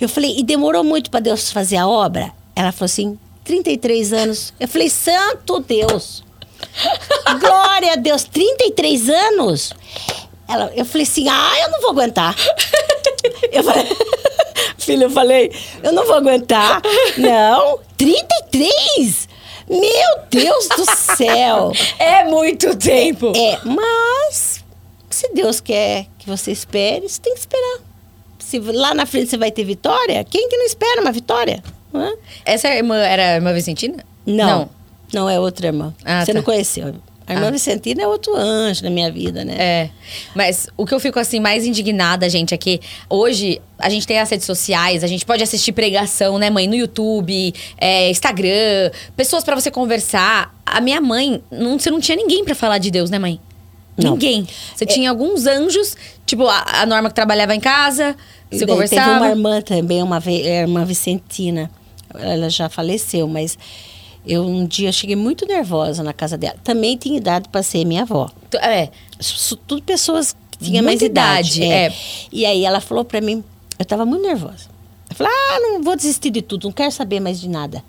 Eu falei, e demorou muito para Deus fazer a obra? Ela falou assim: 33 anos. Eu falei, Santo Deus! Glória a Deus, 33 anos? Ela, eu falei assim: ah, eu não vou aguentar. Eu falei, [LAUGHS] filho, eu falei, eu não vou aguentar. Não, 33? Meu Deus do céu! É muito tempo. É, mas se Deus quer que você espere, você tem que esperar. Se lá na frente você vai ter vitória, quem que não espera uma vitória? Hã? Essa irmã era a irmã Vicentina? Não, não, é outra irmã. Ah, você tá. não conheceu. A irmã Ah. Vicentina é outro anjo na minha vida, né? É. Mas o que eu fico assim mais indignada, gente, é que hoje a gente tem as redes sociais, a gente pode assistir pregação, né, mãe, no YouTube, é, Instagram, pessoas pra você conversar. A minha mãe, não, você não tinha ninguém pra falar de Deus, né, mãe? Não. Ninguém. Você tinha alguns anjos, tipo a, a Norma que trabalhava em casa, você daí conversava. Teve uma irmã também, uma ve- é, Vicentina. Ela já faleceu, mas eu um dia cheguei muito nervosa na casa dela. Também tinha idade para ser minha avó. É. Tudo pessoas que tinham mais idade. idade, é. E aí ela falou para mim, eu estava muito nervosa. Eu falei, ah, não vou desistir de tudo, não quero saber mais de nada.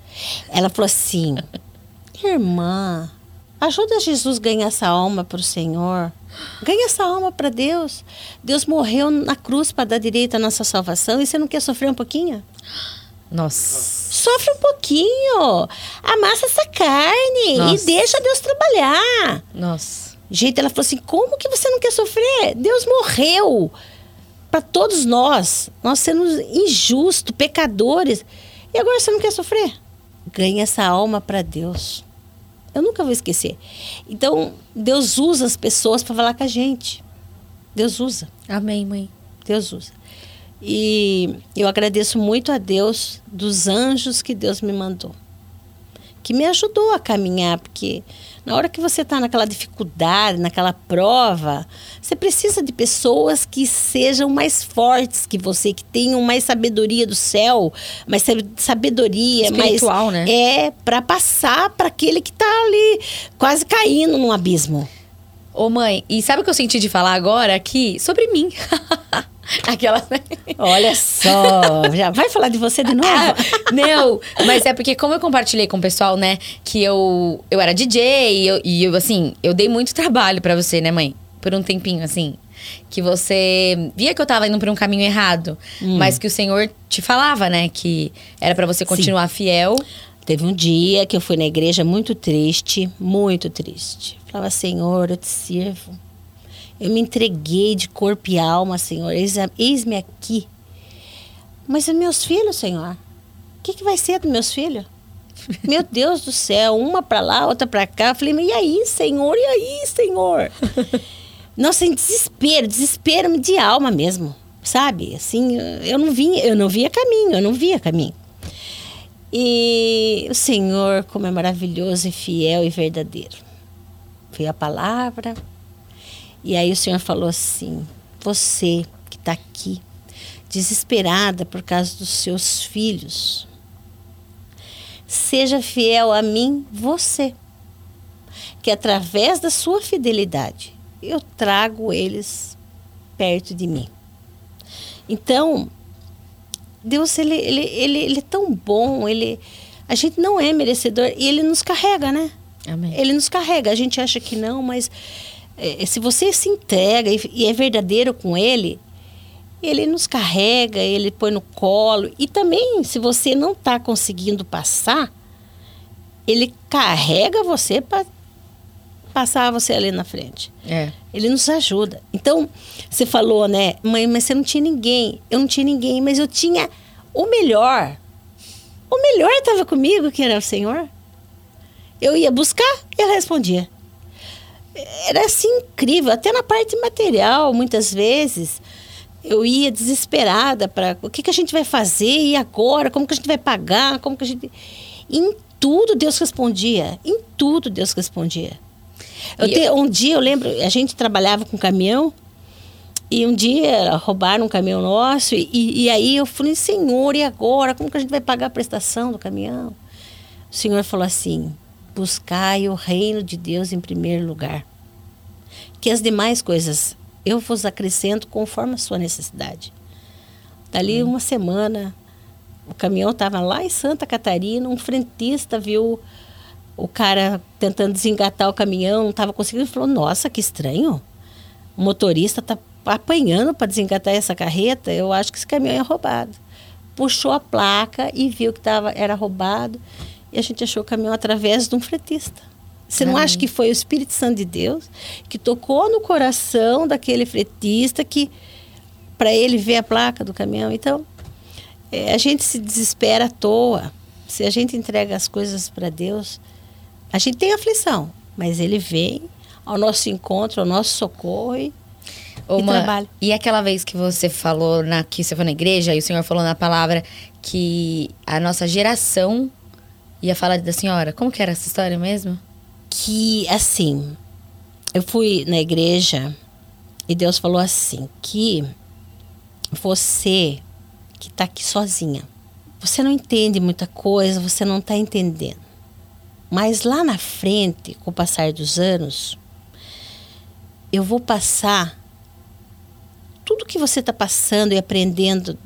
Ela falou assim, irmã, ajuda Jesus a ganhar essa alma para o Senhor. Ganha essa alma para Deus. Deus morreu na cruz para dar direito à nossa salvação e você não quer sofrer um pouquinho? Nossa. Sofre um pouquinho. Amassa essa carne Nossa. e deixa Deus trabalhar. Nossa. Gente, ela falou assim: como que você não quer sofrer? Deus morreu para todos nós. Nós somos injustos, pecadores. E agora você não quer sofrer? Ganha essa alma para Deus. Eu nunca vou esquecer. Então, Deus usa as pessoas para falar com a gente. Deus usa. Amém, mãe. Deus usa. E eu agradeço muito a Deus dos anjos que Deus me mandou. Que me ajudou a caminhar, porque na hora que você está naquela dificuldade, naquela prova, você precisa de pessoas que sejam mais fortes que você, que tenham mais sabedoria do céu, mais sab- sabedoria, Espiritual, mais né? é para passar para aquele que está ali quase caindo num abismo. Ô, mãe, e sabe o que eu senti de falar agora aqui? Sobre mim. [LAUGHS] [LAUGHS] Aquela? Olha só, já vai falar de você de [LAUGHS] novo? Ah, não, mas é porque como eu compartilhei com o pessoal, né, que eu, eu era DJ e eu, e eu, assim, eu dei muito trabalho pra você, né, mãe? Por um tempinho, assim. Que você via que eu tava indo por um caminho errado, mas que o Senhor te falava, né, que era pra você continuar fiel. Teve um dia que eu fui na igreja muito triste, muito triste. Falava, Senhor, eu te sirvo. Eu me entreguei de corpo e alma, Senhor. Eis- Eis-me aqui. Mas e meus filhos, Senhor? O que, que vai ser dos meus filhos? [LAUGHS] Meu Deus do céu, uma para lá, outra para cá. Eu falei, mas e aí, Senhor? E aí, Senhor? [LAUGHS] Nossa, em desespero, desespero de alma mesmo, sabe? Assim, eu não vinha, eu não via caminho, eu não via caminho. E o Senhor, como é maravilhoso e fiel e verdadeiro. Veio a palavra, e aí o Senhor falou assim: Você que está aqui, desesperada por causa dos seus filhos, seja fiel a mim, você. que através da sua fidelidade eu trago eles perto de mim. Então, Deus ele, ele, ele, ele é tão bom, ele a gente não é merecedor e ele nos carrega, né? Amém. Ele nos carrega. A gente acha que não, mas é, se você se entrega e, e é verdadeiro com ele, ele nos carrega, ele põe no colo. E também, se você não está conseguindo passar, ele carrega você para passar você ali na frente. É. Ele nos ajuda. Então, você falou, né, mãe, mas você não tinha ninguém. Eu não tinha ninguém, mas eu tinha o melhor. O melhor estava comigo, que era o Senhor. Eu ia buscar e ele respondia. Era assim incrível, até na parte material, muitas vezes. Eu ia desesperada para o que, que a gente vai fazer e agora, como que a gente vai pagar, como que a gente. Em tudo Deus respondia, em tudo Deus respondia. Eu te- um dia eu lembro, a gente trabalhava com caminhão e um dia roubaram um caminhão nosso e, e aí eu falei, Senhor, e agora? Como que a gente vai pagar a prestação do caminhão? O Senhor falou assim, buscai o reino de Deus em primeiro lugar. Que as demais coisas eu vos acrescento conforme a sua necessidade. Dali uma semana, o caminhão estava lá em Santa Catarina, um frentista viu o cara tentando desengatar o caminhão, não estava conseguindo, falou: Nossa, que estranho. O motorista está apanhando para desengatar essa carreta. Eu acho que esse caminhão é roubado. Puxou a placa e viu que tava, era roubado. E a gente achou o caminhão através de um fretista. Você não Caramba. acha que foi o Espírito Santo de Deus que tocou no coração daquele fretista que para ele ver a placa do caminhão? Então, é, a gente se desespera à toa. Se a gente entrega as coisas para Deus, a gente tem aflição, mas Ele vem ao nosso encontro, ao nosso socorro e, Ô, e trabalha. E aquela vez que você falou na, que você foi na igreja e o senhor falou na palavra que a nossa geração ia falar da senhora. Como que era essa história mesmo? Que, assim, eu fui na igreja e Deus falou assim: que você que está aqui sozinha, você não entende muita coisa, você não está entendendo. Mas lá na frente, com o passar dos anos, eu vou passar tudo que você está passando e aprendendo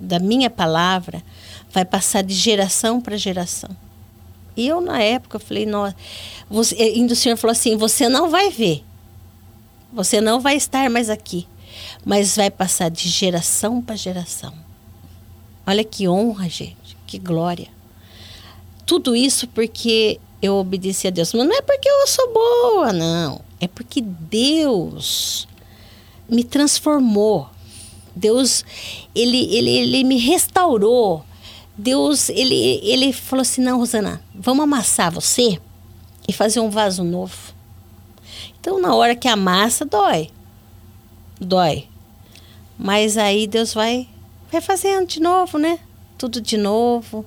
da minha palavra, vai passar de geração para geração. E eu, na época, falei, nossa, o Senhor falou assim: você não vai ver, você não vai estar mais aqui, mas vai passar de geração para geração. Olha que honra, gente, que glória. Tudo isso porque eu obedeci a Deus. Mas não é porque eu sou boa, não. É porque Deus me transformou. Deus, ele, ele, ele me restaurou. Deus, ele, ele falou assim: não, Rosana, vamos amassar você e fazer um vaso novo. Então, na hora que amassa, dói. Dói. Mas aí Deus vai, vai fazendo de novo, né? Tudo de novo.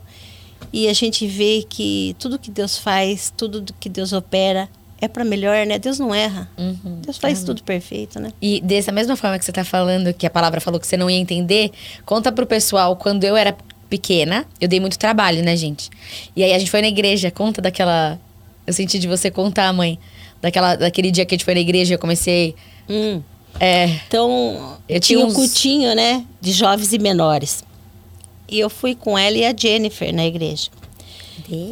E a gente vê que tudo que Deus faz, tudo do que Deus opera é para melhor, né? Deus não erra. Uhum. Deus faz tudo perfeito, né? E dessa mesma forma que você tá falando, que a palavra falou que você não ia entender, conta pro pessoal, quando eu era pequena, eu dei muito trabalho, né, gente? E aí a gente foi na igreja, conta daquela. Eu senti de você contar, mãe. Daquela, daquele dia que a gente foi na igreja, eu comecei. Hum. É. Então, Eu tinha tinha um uns- cultinho, né? De jovens e menores. E eu fui com ela e a Jennifer na igreja.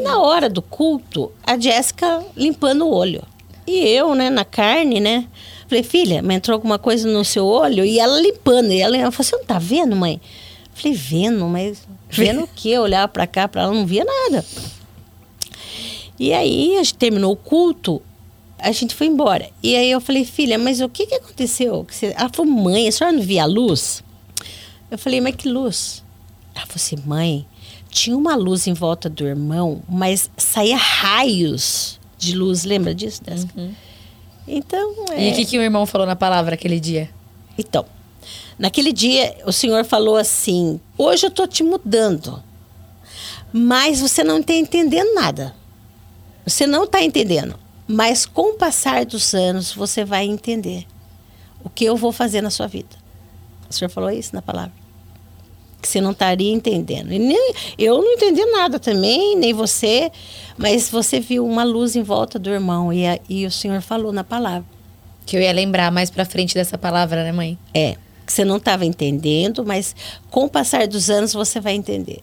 Na hora do culto, a Jéssica limpando o olho. E eu, né, na carne, né? Falei, filha, mas entrou alguma coisa no seu olho? E ela limpando. E ela, ela falou, você não tá vendo, mãe? Falei, vendo, mas vendo o quê? Eu olhava pra cá, pra ela, não via nada. E aí, a gente terminou o culto, a gente foi embora. E aí eu falei, filha, mas o que, que aconteceu? Ela falou, mãe, a senhora não via a luz? Eu falei, mas que luz? Ela falou assim, mãe, tinha uma luz em volta do irmão, mas saía raios de luz. Lembra disso, Jéssica? Então, é... E o que, que o irmão falou na palavra aquele dia? Então, naquele dia o senhor falou assim: hoje eu tô te mudando, mas você não está entendendo nada. Você não está entendendo. Mas com o passar dos anos você vai entender o que eu vou fazer na sua vida. O senhor falou isso na palavra. Que você não estaria entendendo. E nem, eu não entendi nada também, nem você, mas você viu uma luz em volta do irmão e, a, e o Senhor falou na palavra. Que eu ia lembrar mais pra frente dessa palavra, né, mãe? É, que você não estava entendendo, mas com o passar dos anos você vai entender.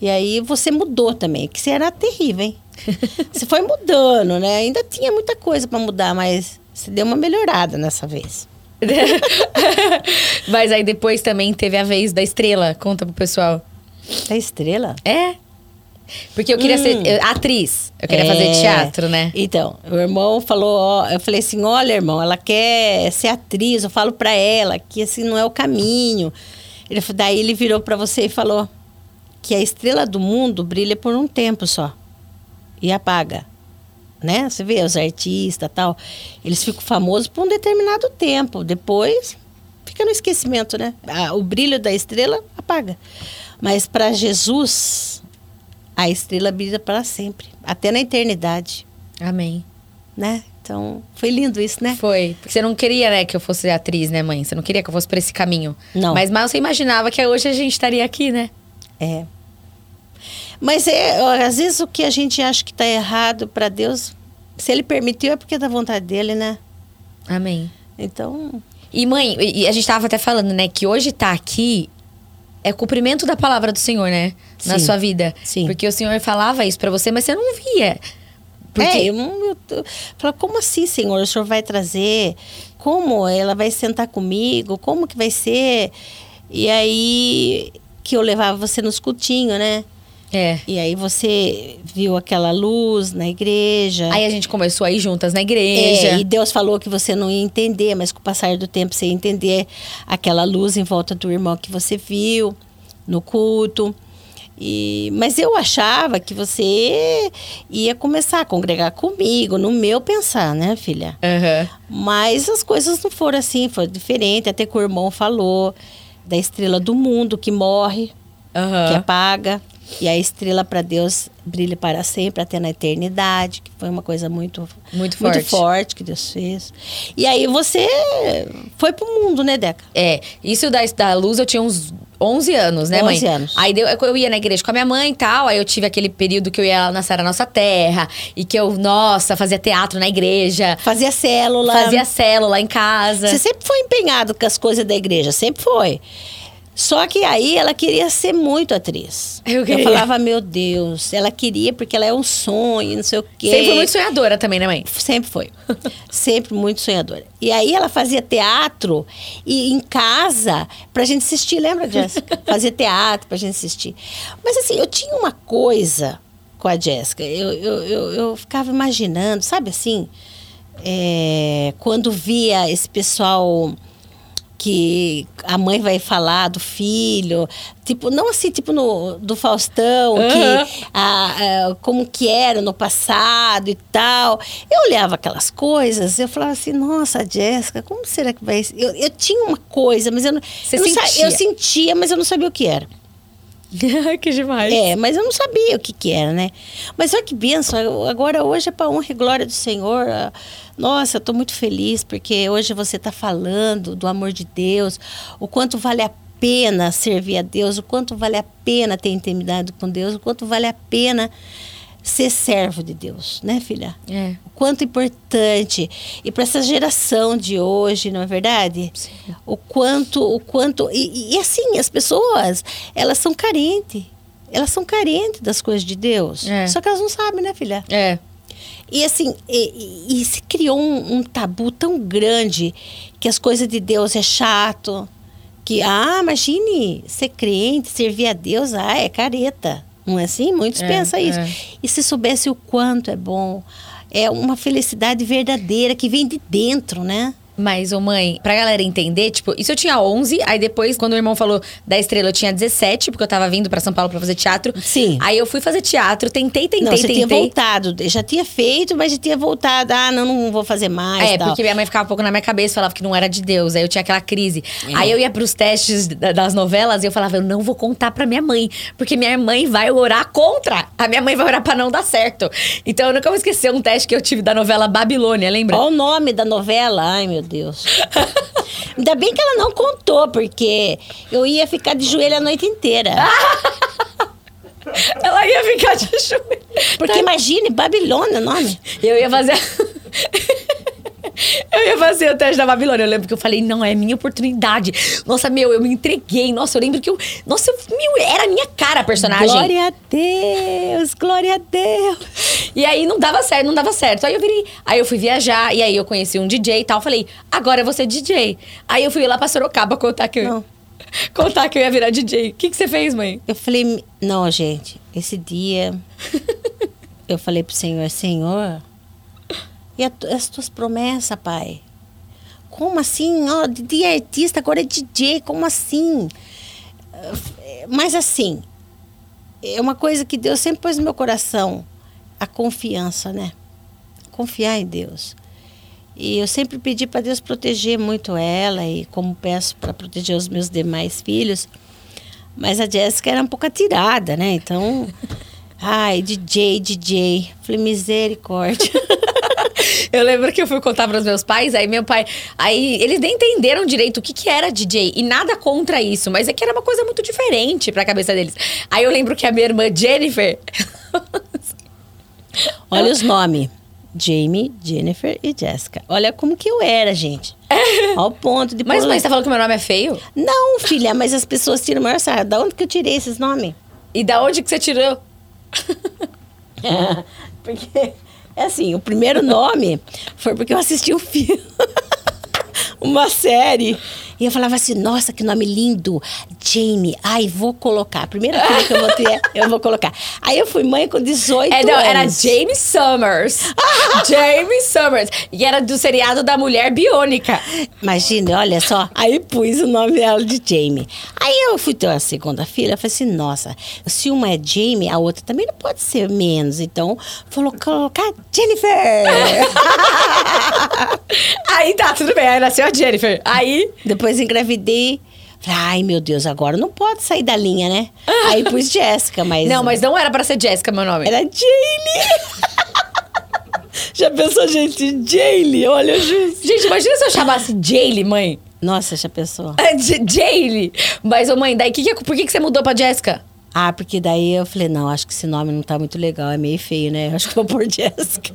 E aí você mudou também, que você era terrível, hein? [LAUGHS] você foi mudando, né? Ainda tinha muita coisa para mudar, mas você deu uma melhorada nessa vez. [LAUGHS] Mas aí depois também teve a vez da estrela. Conta pro pessoal. Da estrela? É. Porque eu queria Hum. ser atriz. Eu queria É. fazer teatro, né? Então, o irmão falou, ó, eu falei assim, olha, irmão, ela quer ser atriz, eu falo pra ela que assim não é o caminho. Ele, daí ele virou pra você e falou que a estrela do mundo brilha por um tempo só e apaga. Né? Você vê os artistas tal, eles ficam famosos por um determinado tempo, depois fica no esquecimento, né? O brilho da estrela apaga. Mas para Jesus, a estrela brilha para sempre, até na eternidade Amém. né? Então, foi lindo isso, né? Foi. Porque você não queria, né, que eu fosse atriz, né, mãe? Você não queria que eu fosse pra esse caminho. Não. Mas mal você imaginava que hoje a gente estaria aqui, né? É. Mas é, às vezes o que a gente acha que está errado para Deus, se ele permitiu é porque é da vontade dele, né? Amém. Então, E mãe, e a gente tava até falando, né, que hoje tá aqui é cumprimento da palavra do Senhor, né? Na Sim. sua vida. Sim. Porque o Senhor falava isso pra você, mas você não via. Porque é, eu, eu tô- falo, como assim, Senhor? O Senhor vai trazer? Como ela vai sentar comigo? Como que vai ser? E aí que eu levava você no escutinho, né? É. E aí você viu aquela luz na igreja. Aí a gente começou a ir juntas na igreja. É, e Deus falou que você não ia entender, mas com o passar do tempo você ia entender aquela luz em volta do irmão que você viu no culto. E, mas eu achava que você ia começar a congregar comigo, no meu pensar, né, filha? Aham. Mas as coisas não foram assim, foi diferente. Até que o irmão falou da estrela do mundo que morre, Aham. que apaga. E a estrela para Deus brilha para sempre, até na eternidade, que foi uma coisa muito, Muito forte. muito forte que Deus fez. E aí você foi pro mundo, né, Deca? É, isso da, da luz eu tinha uns 11 anos, né, mãe? 11 anos. Aí deu, eu ia na igreja com a minha mãe e tal, aí eu tive aquele período que eu ia lá na Sara Nossa Terra, e que eu, nossa, fazia teatro na igreja, Fazia célula. fazia célula em casa. Você sempre foi empenhado com as coisas da igreja, sempre foi. Só que aí ela queria ser muito atriz. Eu queria. falava, meu Deus, ela queria porque ela é um sonho, não sei o quê. Sempre fui muito sonhadora também, né, mãe? Sempre foi. [LAUGHS] Sempre muito sonhadora. E aí ela fazia teatro e em casa pra gente assistir, lembra, Jéssica? [LAUGHS] Fazia teatro pra gente assistir. Mas assim, eu tinha uma coisa com a Jéssica. Eu, eu, eu, eu ficava imaginando, sabe assim? é, quando via esse pessoal que a mãe vai falar do filho, tipo, não assim, tipo no, do Faustão, Aham. que a- a- como que era no passado e tal. Eu olhava aquelas coisas, eu falava assim, nossa, Jéssica, como será que vai ser? Eu, eu tinha uma coisa, mas eu não, Você eu não sentia? eu sentia, mas eu não sabia o que era. [LAUGHS] que demais. É, mas eu não sabia o que que era, né? Mas olha que benção, agora hoje é para honra e glória do Senhor. ah, Nossa, eu tô muito feliz porque hoje você está falando do amor de Deus, o quanto vale a pena servir a Deus, o quanto vale a pena ter intimidade com Deus, o quanto vale a pena ser servo de Deus, né, filha? É. O quanto importante e para essa geração de hoje, não é verdade? Sim. O quanto, o quanto e, e assim as pessoas elas são carentes, elas são carentes das coisas de Deus. É. Só que elas não sabem, né, filha? É. E assim, e, e- se criou um, um tabu tão grande que as coisas de Deus é chato, que ah, imagine ser crente, servir a Deus, ah, é careta. Não é assim? Muitos É, pensam isso. é. E se soubesse o quanto é bom, é uma felicidade verdadeira que vem de dentro, né? Mas, ô mãe, pra galera entender, tipo, isso eu tinha 11, aí depois, quando o irmão falou da estrela, eu tinha 17, porque eu tava vindo pra São Paulo pra fazer teatro. Sim. Aí eu fui fazer teatro, tentei, tentei, não, você tentei. tinha voltado, já tinha feito, mas já tinha voltado. Ah, não, não vou fazer mais. É, tal. porque minha mãe ficava um pouco na minha cabeça, falava que não era de Deus. Aí eu tinha aquela crise. É. Aí eu ia pros testes da- das novelas e eu falava, eu não vou contar pra minha mãe, porque minha mãe vai orar contra. A minha mãe vai orar pra não dar certo. Então eu nunca vou esquecer um teste que eu tive da novela Babilônia, lembra? Qual o nome da novela? Ai, meu Deus. [LAUGHS] Ainda bem que ela não contou, porque eu ia ficar de joelho a noite inteira. [LAUGHS] Ela ia ficar de joelho. Porque imagine, Babilônia, nome. Eu ia fazer. Eu ia fazer o teste da Babilônia. Eu lembro que eu falei, não, é minha oportunidade. Nossa, meu, eu me entreguei. Nossa, eu lembro que eu. Nossa, meu, era a minha cara a personagem. Glória a Deus, glória a Deus. E aí não dava certo, não dava certo. Aí eu virei. Aí eu fui viajar, e aí eu conheci um DJ e tal. Falei, agora eu vou ser DJ. Aí eu fui lá pra Sorocaba contar que eu. Não. [LAUGHS] Contar que eu ia virar DJ. O que, que você fez, mãe? Eu falei, não, gente, esse dia [LAUGHS] eu falei pro Senhor, Senhor, e as tuas promessas, pai? Como assim? De de artista, agora é DJ, como assim? Eh, Mas assim, é uma coisa que Deus sempre pôs no meu coração, a confiança, né? Confiar em Deus. E eu sempre pedi para Deus proteger muito ela, e como peço para proteger os meus demais filhos. Mas a Jéssica era um pouco atirada, né? Então, [LAUGHS] ai, DJ, DJ. Falei, misericórdia. [LAUGHS] [LAUGHS] Eu lembro que eu fui contar para os meus pais, aí meu pai. Aí eles nem entenderam direito o que, que era DJ. E nada contra isso, mas é que era uma coisa muito diferente pra cabeça deles. Aí eu lembro que a minha irmã Jennifer. [LAUGHS] Olha os nomes. Jamie, Jennifer e Jéssica. Olha como que eu era, gente. [LAUGHS] Ao ponto de... mas, pôr- mas você tá falando que meu nome é feio? Não, filha, mas as pessoas tiram o maior sarro. Da onde que eu tirei esses nomes? E da onde que você tirou? porque, é assim, o primeiro nome foi porque eu assisti um filme, [LAUGHS] uma série. E eu falava assim, nossa, que nome lindo, Jamie. Ai, vou colocar. A primeira filha que eu vou ter, [LAUGHS] eu vou colocar. Aí eu fui mãe com 18 É, não, anos. era Jamie Summers. [LAUGHS] Jamie Summers. E era do seriado da Mulher Biônica. Imagina, olha só. Aí pus o nome dela de Jamie. Aí eu fui ter a segunda filha, eu falei assim, nossa, se uma é Jamie, a outra também não pode ser menos. Então, vou colocar Jennifer. [LAUGHS] Aí tá, tudo bem. Aí nasceu a Jennifer. Aí. Depois engravidei. Ai meu Deus, agora não pode sair da linha, né? Aí pus Jéssica, mas. Não, mas não era pra ser Jessica, meu nome. Era Jaylee. [LAUGHS] Já pensou, gente? Jaylee, olha o juiz. Gente, imagina se eu chamasse Jaylee, mãe. Nossa, já pensou? É, Jaylee. Mas, ô mãe, daí que que por que, que você mudou pra Jessica? Ah, porque daí eu falei, não, acho que esse nome não tá muito legal, é meio feio, né? Acho que vou pôr Jéssica.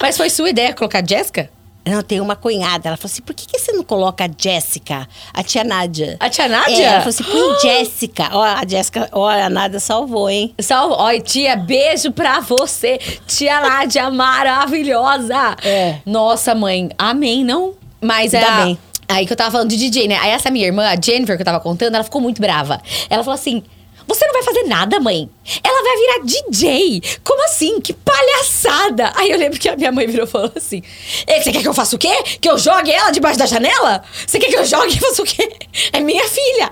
Mas foi sua ideia colocar Jessica? Não, tem uma cunhada. Ela falou assim: por que, que você não coloca a Jéssica? A tia Nádia. A tia Nádia? É, ela falou assim: põe [GASPS] Jéssica. Ó, a Jéssica, ó, a Nádia salvou, hein? Salve. Oi, tia, beijo pra você. Tia Nádia [LAUGHS] maravilhosa. É. Nossa, mãe, amém, não? Mas Ainda é. bem. Aí que eu tava falando de DJ, né? Aí essa minha irmã, a Jennifer, que eu tava contando, ela ficou muito brava. Ela falou assim. Você não vai fazer nada, mãe. Ela vai virar DJ. Como assim? Que palhaçada. Aí eu lembro que a minha mãe virou e falou assim: "E, Você quer que eu faça o quê? Que eu jogue ela debaixo da janela? Você quer que eu jogue e faça o quê? É minha filha.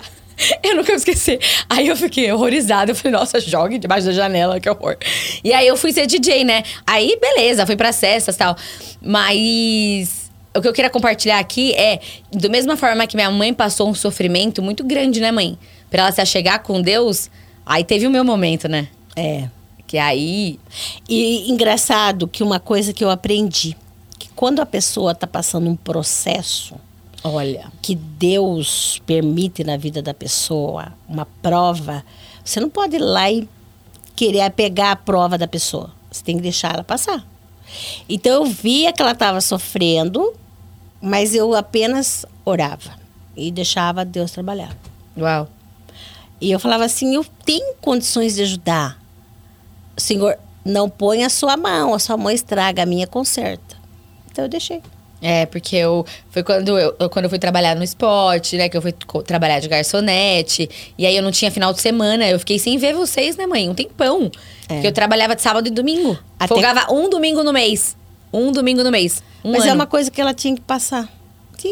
Eu nunca vou esquecer. Aí eu fiquei horrorizada. Eu falei, nossa, jogue debaixo da janela, que horror. E aí eu fui ser DJ, né? Aí, beleza, fui pras festas e tal. Mas o que eu queria compartilhar aqui é, da mesma forma que minha mãe passou um sofrimento muito grande, né, mãe? Pra ela se achegar com Deus, aí teve o meu momento, né? É. Que aí. E engraçado que uma coisa que eu aprendi: que quando a pessoa tá passando um processo Olha. que Deus permite na vida da pessoa, uma prova, você não pode ir lá e querer pegar a prova da pessoa. Você tem que deixar ela passar. Então eu via que ela estava sofrendo, mas eu apenas orava e deixava Deus trabalhar. Uau. E eu falava assim: eu tenho condições de ajudar. Senhor, não põe a sua mão, a sua mão estraga, a minha conserta. Então eu deixei. É, porque eu foi quando eu, quando eu fui trabalhar no esporte, né? Que eu fui trabalhar de garçonete. E aí eu não tinha final de semana. Eu fiquei sem ver vocês, né, mãe? Um tempão. É. Porque eu trabalhava de sábado e domingo. Até- Folgava um domingo no mês. Um domingo no mês. Um Mas ano. é uma coisa que ela tinha que passar.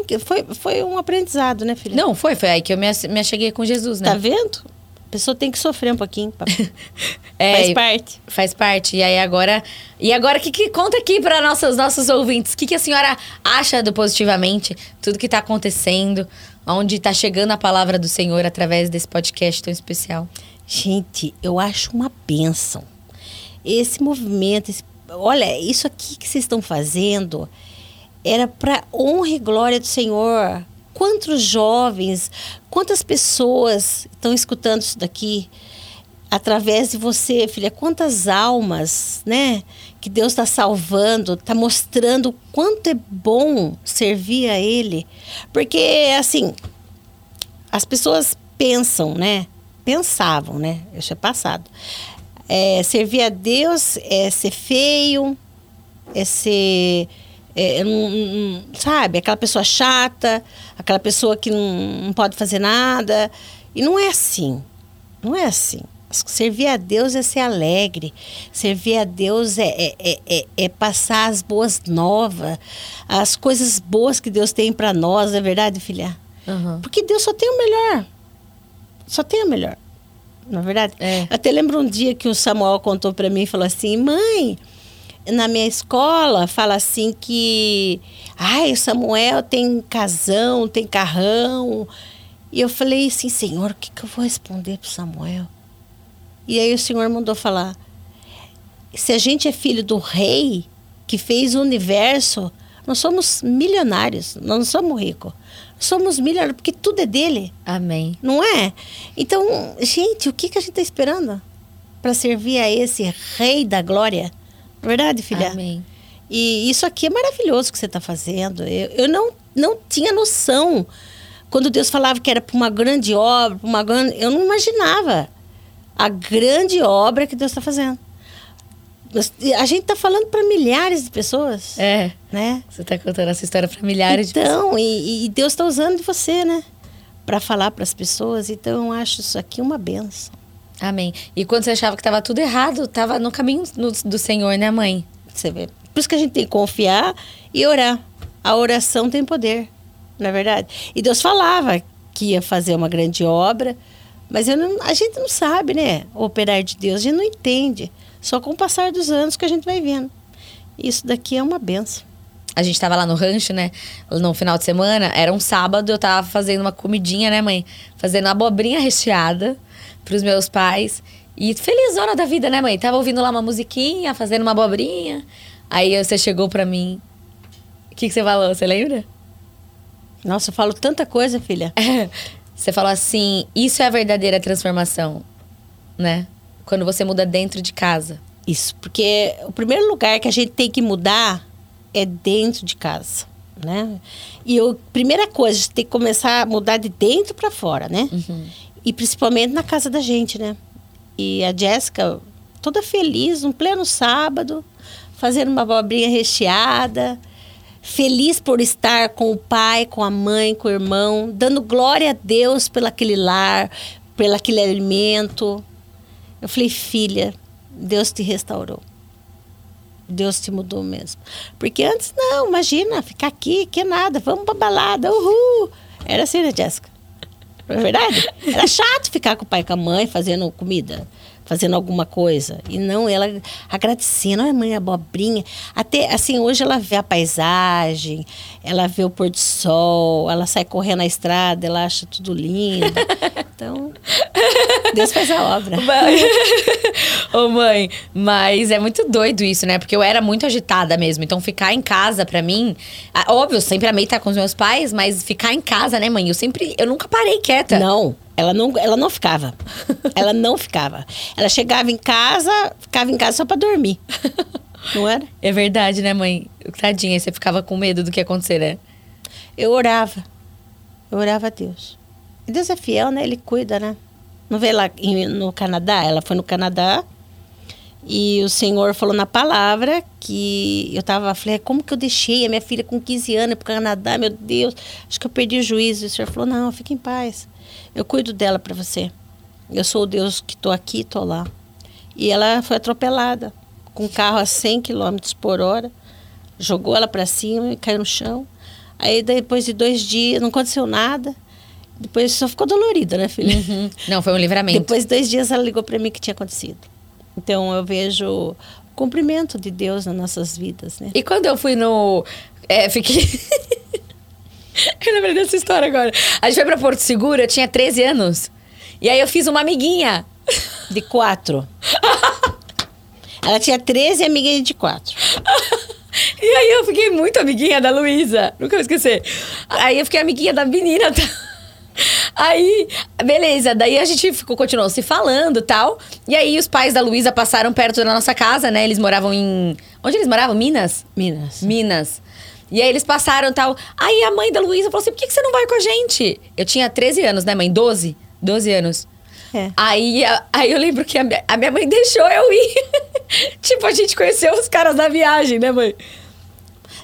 Que, foi, foi um aprendizado, né, filha? Não, foi. Foi aí que eu me, me acheguei com Jesus, né? Tá vendo? A pessoa tem que sofrer um pouquinho. pra- [LAUGHS] É, Faz parte. Faz parte. E aí agora. E agora, que, que conta aqui para nossos, nossos ouvintes? O que, que a senhora acha do positivamente? Tudo que tá acontecendo? Onde tá chegando a palavra do Senhor através desse podcast tão especial? Gente, eu acho uma bênção. Esse movimento, esse- olha, isso aqui que vocês estão fazendo era para honra e glória do Senhor. Quantos jovens, quantas pessoas estão escutando isso daqui através de você, filha? Quantas almas, né? Que Deus está salvando, está mostrando o quanto é bom servir a Ele. Porque, assim, as pessoas pensam, né? Pensavam, né? Isso é passado. É, servir a Deus é ser feio, é ser é, não, sabe, aquela pessoa chata, aquela pessoa que não, não pode fazer nada. E não é assim. Não é assim. Servir a Deus é ser alegre. Servir a Deus é, é, é, é, é passar as boas novas, as coisas boas que Deus tem para nós, não é verdade, filha? Uhum. Porque Deus só tem o melhor. Só tem o melhor. Não é verdade? É. Até lembro um dia que o Samuel contou para mim e falou assim: mãe, na minha escola fala assim que ai, Samuel tem casão, tem carrão. E eu falei assim, Senhor, o que, que eu vou responder para Samuel? E aí o Senhor mandou falar: se a gente é filho do rei que fez o universo, nós somos milionários, nós não somos ricos. Somos milionários, porque tudo é dele. Amém. Não é? Então, gente, o que, que a gente está esperando para servir a esse rei da glória? Verdade, filha? Amém. E isso aqui é maravilhoso que você está fazendo. Eu, eu não, não tinha noção. Quando Deus falava que era para uma grande obra, uma grande. Eu não imaginava a grande obra que Deus está fazendo. A gente está falando para milhares de pessoas. É. Né? Você está contando essa história para milhares então, de pessoas. Então, e, e, Deus está usando de você, né? Para falar para as pessoas. Então, eu acho isso aqui uma benção. Amém. E quando você achava que estava tudo errado, estava no caminho do Senhor, né, mãe? Você vê. Por isso que a gente tem que confiar e orar. A oração tem poder, não é verdade? E Deus falava que ia fazer uma grande obra, mas não, a gente não sabe, né? O operar de Deus, a gente não entende. Só com o passar dos anos que a gente vai vendo. Isso daqui é uma benção. A gente estava lá no rancho, né? No final de semana, era um sábado, eu tava fazendo uma comidinha, né, mãe? Fazendo abobrinha recheada pros meus pais. E felizona da vida, né, mãe? Tava ouvindo lá uma musiquinha, fazendo uma abobrinha. Aí você chegou pra mim. O que, que você falou? Você lembra? Nossa, eu falo tanta coisa, filha. [LAUGHS] você falou assim: isso é a verdadeira transformação, né? Quando você muda dentro de casa. Isso, porque o primeiro lugar que a gente tem que mudar é dentro de casa, né? E a primeira coisa, a gente tem que começar a mudar de dentro para fora, né? Uhum. E principalmente na casa da gente, né? E a Jéssica, toda feliz, um pleno sábado, fazendo uma abobrinha recheada, feliz por estar com o pai, com a mãe, com o irmão, dando glória a Deus pelo aquele lar, pelo aquele alimento. Eu falei, filha, Deus te restaurou. Deus te mudou mesmo. Porque antes, não, imagina, ficar aqui, que nada, vamos pra balada, uhul. Era assim, né, Jéssica? Não é verdade? Era chato ficar com o pai e com a mãe fazendo comida, fazendo alguma coisa. E não, ela agradecendo, ai mãe, abobrinha. Até, assim, hoje ela vê a paisagem, ela vê o pôr do sol, ela sai correndo na estrada, ela acha tudo lindo. [LAUGHS] Então, [LAUGHS] Deus faz a obra. [LAUGHS] Ô mãe, mas é muito doido isso, né? Porque eu era muito agitada mesmo. Então, ficar em casa pra mim... Óbvio, eu sempre amei estar com os meus pais, mas ficar em casa, né, mãe? Eu sempre... Eu nunca parei quieta. Não. Ela não, ela não ficava. [LAUGHS] ela não ficava. Ela chegava em casa, ficava em casa só para dormir. Não era? É verdade, né, mãe? Tadinha, você ficava com medo do que ia acontecer, né? Eu orava. Eu orava a Deus. Deus é fiel, né? Ele cuida, né? Não vê lá no Canadá? Ela foi no Canadá e o Senhor falou na palavra que eu tava, falei, como que eu deixei a minha filha com 15 anos para o Canadá, meu Deus, acho que eu perdi o juízo. E o Senhor falou, não, fique em paz. Eu cuido dela para você. Eu sou o Deus que estou aqui, estou lá. E ela foi atropelada com um carro a 100 km por hora. Jogou ela para cima e caiu no chão. Aí depois de dois dias não aconteceu nada. Depois só ficou dolorida, né, filha? Uhum. Não, foi um livramento. Depois de dois dias ela ligou para mim que tinha acontecido. Então eu vejo o cumprimento de Deus nas nossas vidas, né? E quando eu fui no. É, fiquei. [LAUGHS] Eu lembrei dessa história agora. A gente foi pra Porto Seguro, eu tinha 13 anos. E aí eu fiz uma amiguinha. De quatro. [LAUGHS] Ela tinha 13 e amiguinha de quatro. E aí eu fiquei muito amiguinha da Luísa. Nunca vou esquecer. Aí eu fiquei amiguinha da menina. Aí, beleza. Daí a gente ficou, continuou se falando e tal. E aí os pais da Luísa passaram perto da nossa casa, né? Eles moravam em. Onde eles moravam? Minas? Minas. Minas. E aí eles passaram tal. Aí a mãe da Luísa falou assim: por que, que você não vai com a gente? Eu tinha 13 anos, né, mãe? 12? 12 anos. É. Aí, aí eu lembro que a minha, a minha mãe deixou eu ir. [LAUGHS] tipo, a gente conheceu os caras da viagem, né, mãe?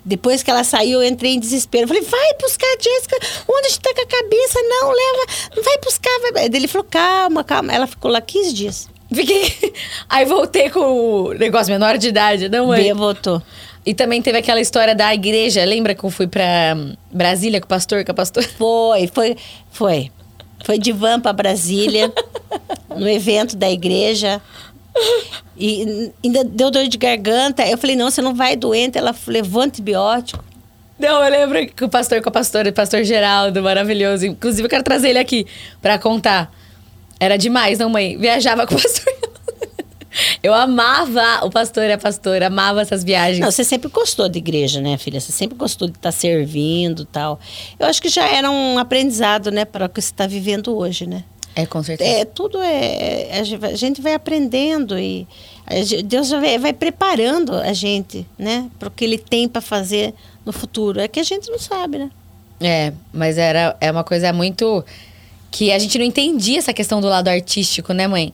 Depois que ela saiu, eu entrei em desespero. Falei, vai buscar a Jéssica. Onde a gente tá com a cabeça? Não, leva. Vai buscar. Vai. Ele falou, calma, calma. Ela ficou lá 15 dias. Fiquei. [LAUGHS] Aí voltei com o negócio menor de idade, não, mãe? Bia voltou. E também teve aquela história da igreja. Lembra que eu fui pra hum, Brasília com o pastor, com a pastora? [LAUGHS] Foi, foi, foi. Foi de van para Brasília, no evento da igreja. [LAUGHS] E ainda deu dor de garganta. Eu falei, não, você não vai doente. Ela levou antibiótico. Não, eu lembro que o pastor com a pastora, o pastor Geraldo, maravilhoso. Inclusive, eu quero trazer ele aqui pra contar. Era demais, não, mãe? Viajava com o pastor. [LAUGHS] Eu amava o pastor e a pastora, amava essas viagens. Não, você sempre gostou de igreja, né, filha? Você sempre gostou de estar servindo e tal. Eu acho que já era um aprendizado, né, para o que você está vivendo hoje, né? É, com certeza. É, tudo é. A gente vai- a gente vai aprendendo e a Deus vai, vai preparando a gente, né, para o que Ele tem para fazer no futuro. É que a gente não sabe, né? É, mas era, é uma coisa muito. Que a gente não entendia essa questão do lado artístico, né, mãe?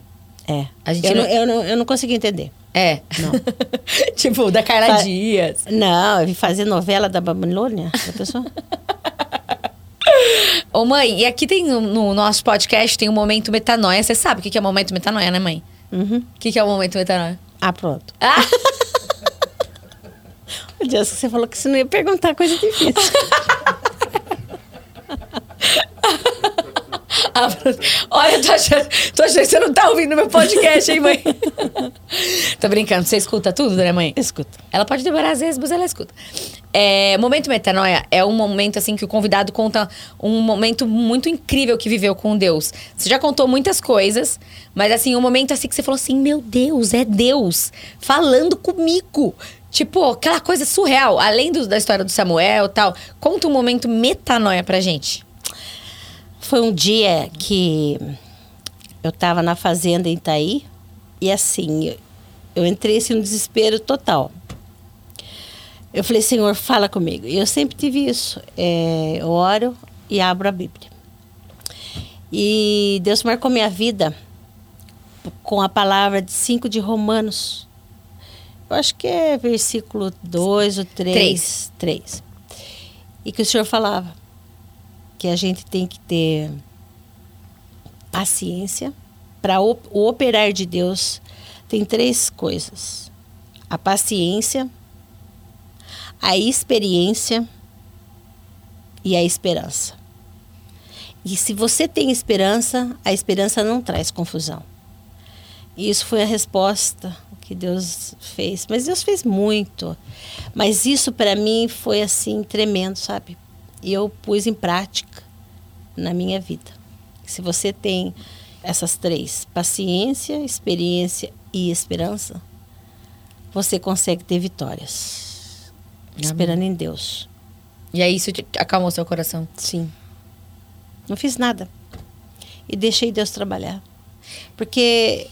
É. A gente eu, não- não, eu, não, eu não consegui entender. É. Não. [LAUGHS] tipo, da Carla Fa- Dias. Não, eu vim fazer novela da Babilônia, da pessoa. [LAUGHS] Ô, mãe, e aqui tem no, no nosso podcast tem o momento metanoia. Você sabe o que que é o momento metanoia, né, mãe? Uhum. O que que é o momento metanoia? Ah, pronto. Ah! [LAUGHS] O Deus, você falou que você não ia perguntar coisa difícil. [LAUGHS] Ah, Olha, tô achando, tô achando que você não tá ouvindo meu podcast, hein, mãe? [LAUGHS] tô brincando, você escuta tudo, né, mãe? Escuta. Ela pode demorar às vezes, mas ela escuta. É, momento metanoia é um momento assim que o convidado conta um momento muito incrível que viveu com Deus. Você já contou muitas coisas, mas assim, um momento assim que você falou assim: "Meu Deus, é Deus falando comigo". Tipo, aquela coisa surreal, além do- da história do Samuel e tal. Conta um momento metanoia pra gente. Foi um dia que eu estava na fazenda em Itaí e assim, eu, entrei assim, num desespero total. Eu falei, Senhor, fala comigo. E eu sempre tive isso. É, eu oro e abro a Bíblia. E Deus marcou minha vida com a palavra de 5 de Romanos. Eu acho que é versículo 2 ou 3. Três. 3. E que o Senhor falava que a gente tem que ter paciência para o operar de Deus tem três coisas: a paciência, a experiência e a esperança. E se você tem esperança, a esperança não traz confusão. E isso foi a resposta que Deus fez. Mas Deus fez muito. Mas isso para mim foi assim tremendo, sabe? E eu pus em prática na minha vida. Se você tem essas três, paciência, experiência e esperança, você consegue ter vitórias. Esperando em Deus. E aí isso te- acalmou seu coração. Sim. Não fiz nada. E deixei Deus trabalhar. Porque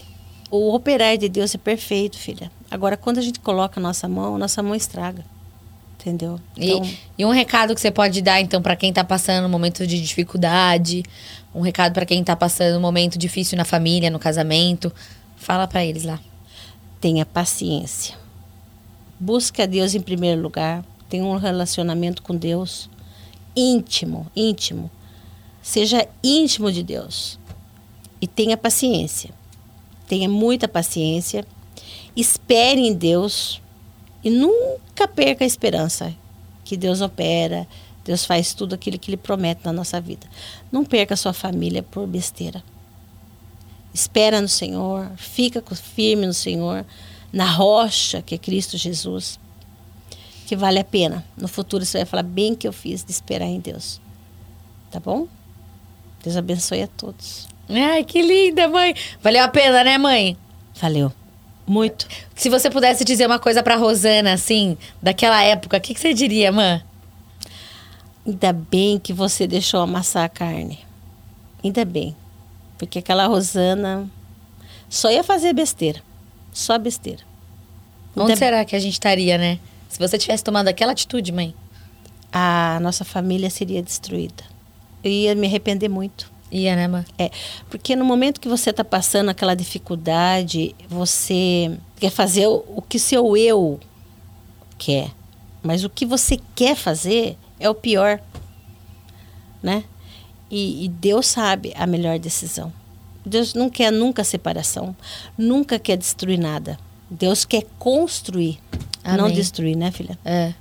o operar de Deus é perfeito, filha. Agora, quando a gente coloca a nossa mão, nossa mão estraga. Entendeu? Então, E, e um recado que você pode dar, então, pra quem tá passando um momento de dificuldade, um recado pra quem tá passando um momento difícil na família, no casamento, fala pra eles lá. tenha paciência. Busque a Deus em primeiro lugar. Tenha um relacionamento com Deus íntimo, íntimo. Seja íntimo de Deus. E tenha paciência. Tenha muita paciência. Espere em Deus e nunca perca a esperança que Deus opera, Deus faz tudo aquilo que Ele promete na nossa vida. Não perca a sua família por besteira. Espera no Senhor, fica firme no Senhor, na rocha que é Cristo Jesus, que vale a pena. No futuro você vai falar bem que eu fiz de esperar em Deus. Tá bom? Deus abençoe a todos. Ai, que linda, mãe. Valeu a pena, né, mãe? Valeu. Muito. Se você pudesse dizer uma coisa pra Rosana, assim, daquela época, o que, que você diria, mãe? Ainda bem que você deixou amassar a carne. Ainda bem. Porque aquela Rosana só ia fazer besteira. Só besteira. Onde Ainda- será que a gente estaria, né? Se você tivesse tomado aquela atitude, mãe. A nossa família seria destruída. Eu ia me arrepender muito. Ia, né, mãe? É, porque no momento que você está passando aquela dificuldade, você quer fazer o, o que seu eu quer. Mas o que você quer fazer é o pior, né? E, e Deus sabe a melhor decisão. Deus não quer nunca separação, nunca quer destruir nada. Deus quer construir, não Amém. destruir, né, filha? É.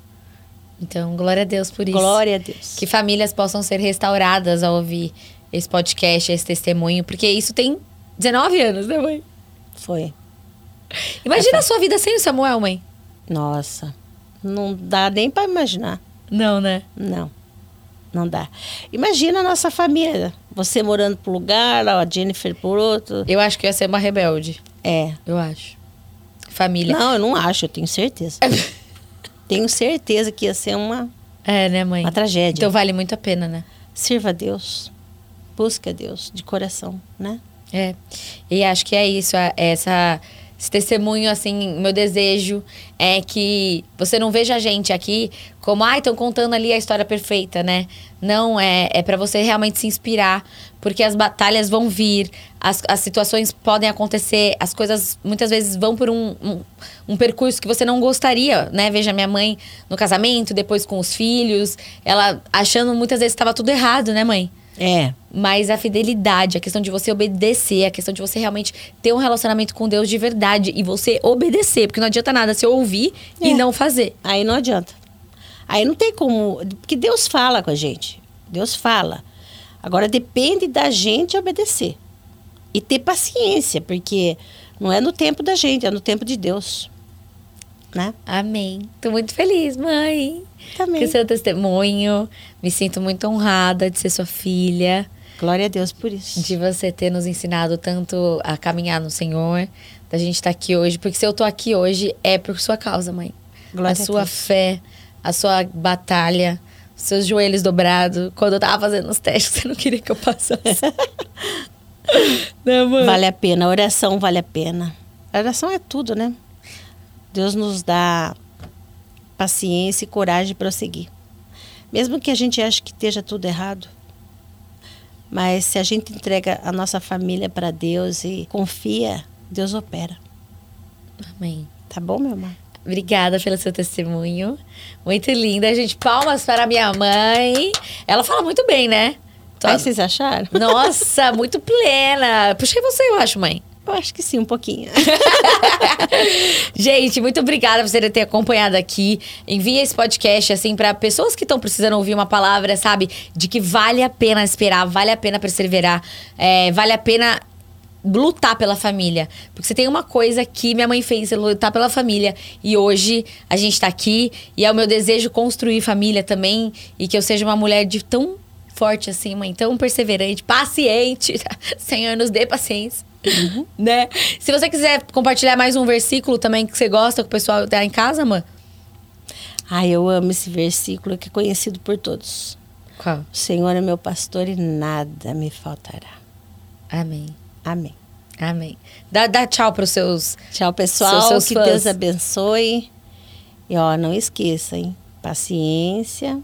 Então, glória a Deus por isso. Glória a Deus. Que famílias possam ser restauradas ao ouvir esse podcast, esse testemunho, porque isso tem 19 anos, né, mãe? Foi. Imagina a sua vida sem o Samuel, mãe. Nossa, não dá nem para imaginar. Não, né? Não, não dá. Imagina a nossa família. Você morando por lugar, a Jennifer por outro. Eu acho que ia ser uma rebelde. É. Eu acho. Família. Não, eu não acho, eu tenho certeza. [LAUGHS] tenho certeza que ia ser uma, É, né, mãe? uma tragédia. Então vale muito a pena, né? Sirva a Deus. Busque a Deus de coração, né? É. E acho que é isso, essa esse testemunho assim, meu desejo é que você não veja a gente aqui como, ai, estão contando ali a história perfeita, né? Não, é, é para você realmente se inspirar, porque as batalhas vão vir, as, as situações podem acontecer, as coisas muitas vezes vão por um, um, um percurso que você não gostaria, né? Veja minha mãe no casamento, depois com os filhos, ela achando muitas vezes que estava tudo errado, né, mãe? É. Mas a fidelidade, a questão de você obedecer, a questão de você realmente ter um relacionamento com Deus de verdade e você obedecer, porque não adianta nada você ouvir e É. não fazer. Aí não adianta. Aí não tem como. Porque Deus fala com a gente. Deus fala. Agora depende da gente obedecer. E ter paciência, porque não é no tempo da gente, é no tempo de Deus. Né? Amém. Tô muito feliz, mãe. Também. O seu testemunho. Me sinto muito honrada de ser sua filha, Glória a Deus por isso. de você ter nos ensinado tanto a caminhar no Senhor, da gente estar aqui hoje, porque se eu tô aqui hoje é por sua causa, mãe. Glória a a sua fé, a sua batalha, seus joelhos dobrados. Quando eu tava fazendo os testes, [LAUGHS] você não queria que eu passasse. [LAUGHS] né, mãe? Vale a pena, a oração vale a pena. A oração é tudo, né? Deus nos dá paciência e coragem de prosseguir. Mesmo que a gente ache que esteja tudo errado. Mas se a gente entrega a nossa família para Deus e confia, Deus opera. Amém. Tá bom, meu amor? Obrigada pelo seu testemunho. Muito linda, gente. Palmas para minha mãe. Ela fala muito bem, né? Tô- Aí vocês acharam? Nossa, muito plena. Puxei você, eu acho, mãe. Eu acho que sim, um pouquinho. [LAUGHS] Gente, muito obrigada por você ter acompanhado aqui. Envie esse podcast, assim, para pessoas que estão precisando ouvir uma palavra, sabe? De que vale a pena esperar, vale a pena perseverar, é, vale a pena lutar pela família. Porque você tem uma coisa que minha mãe fez, lutar pela família. E hoje a gente tá aqui e é o meu desejo construir família também. E que eu seja uma mulher de tão forte assim, mãe, tão perseverante, paciente. [LAUGHS] Senhor, nos dê paciência. Né? Se você quiser compartilhar mais um versículo também que você gosta, que o pessoal tá em casa, mãe. Ai, eu amo esse versículo que é conhecido por todos. Qual? O Senhor é meu pastor e nada me faltará. Amém. Amém. Amém. Dá, dá tchau pros seus. Tchau, pessoal. Seus- seus que fãs. Deus abençoe. E ó, não esqueça, hein? Paciência,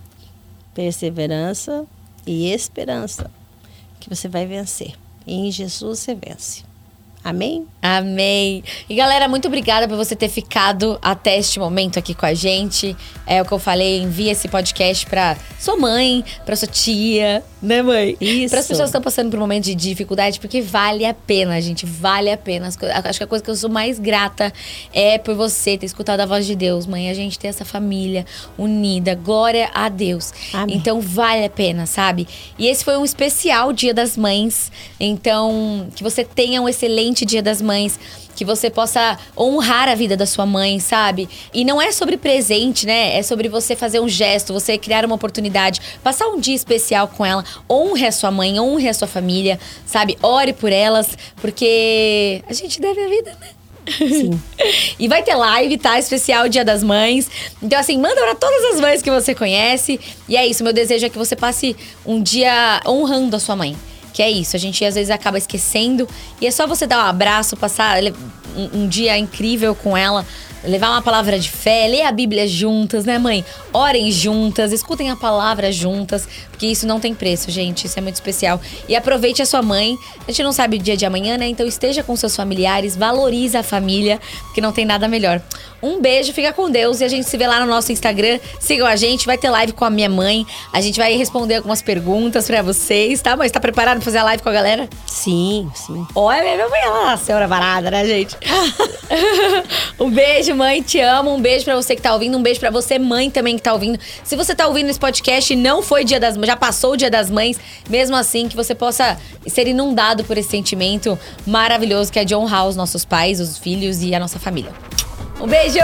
perseverança e esperança. Que você vai vencer. E em Jesus você vence. Amém? Amém. E galera, muito obrigada por você ter ficado até este momento aqui com a gente. É o que eu falei, envia esse podcast pra sua mãe, pra sua tia, né, mãe? Isso. Para as pessoas que estão passando por um momento de dificuldade, porque vale a pena, gente, vale a pena. Acho que a coisa que eu sou mais grata é por você ter escutado a voz de Deus, mãe. A gente ter essa família unida. Glória a Deus. Amém. Então vale a pena, sabe? E esse foi um especial Dia das Mães. Então, que você tenha um excelente Dia das Mães. Que você possa honrar a vida da sua mãe, sabe? E não é sobre presente, né? É sobre você fazer um gesto, você criar uma oportunidade, passar um dia especial com ela. Honre a sua mãe, honre a sua família, sabe? Ore por elas, porque a gente deve a vida, né? Sim. [LAUGHS] e vai ter live, tá? Especial Dia das Mães. Então, assim, manda pra todas as mães que você conhece. E é isso, meu desejo é que você passe um dia honrando a sua mãe. Que é isso, a gente às vezes acaba esquecendo. E é só você dar um abraço, passar um, um dia incrível com ela levar uma palavra de fé, ler a Bíblia juntas, né, mãe? Orem juntas, escutem a palavra juntas, porque isso não tem preço, gente. Isso é muito especial. E aproveite a sua mãe. A gente não sabe o dia de amanhã, né? Então esteja com seus familiares, valorize a família, porque não tem nada melhor. Um beijo, fica com Deus e a gente se vê lá no nosso Instagram. Sigam a gente, vai ter live com a minha mãe. A gente vai responder algumas perguntas para vocês, tá? Mas tá preparado pra fazer a live com a galera? Sim, sim. Olha, minha mãe, ela nasceu hora varada, né, gente? [LAUGHS] um beijo, mãe, te amo. Um beijo para você que tá ouvindo, um beijo para você, mãe, também que tá ouvindo. Se você tá ouvindo esse podcast e não foi dia das já passou o dia das mães, mesmo assim, que você possa ser inundado por esse sentimento maravilhoso que é de honrar os nossos pais, os filhos e a nossa família. Um beijo!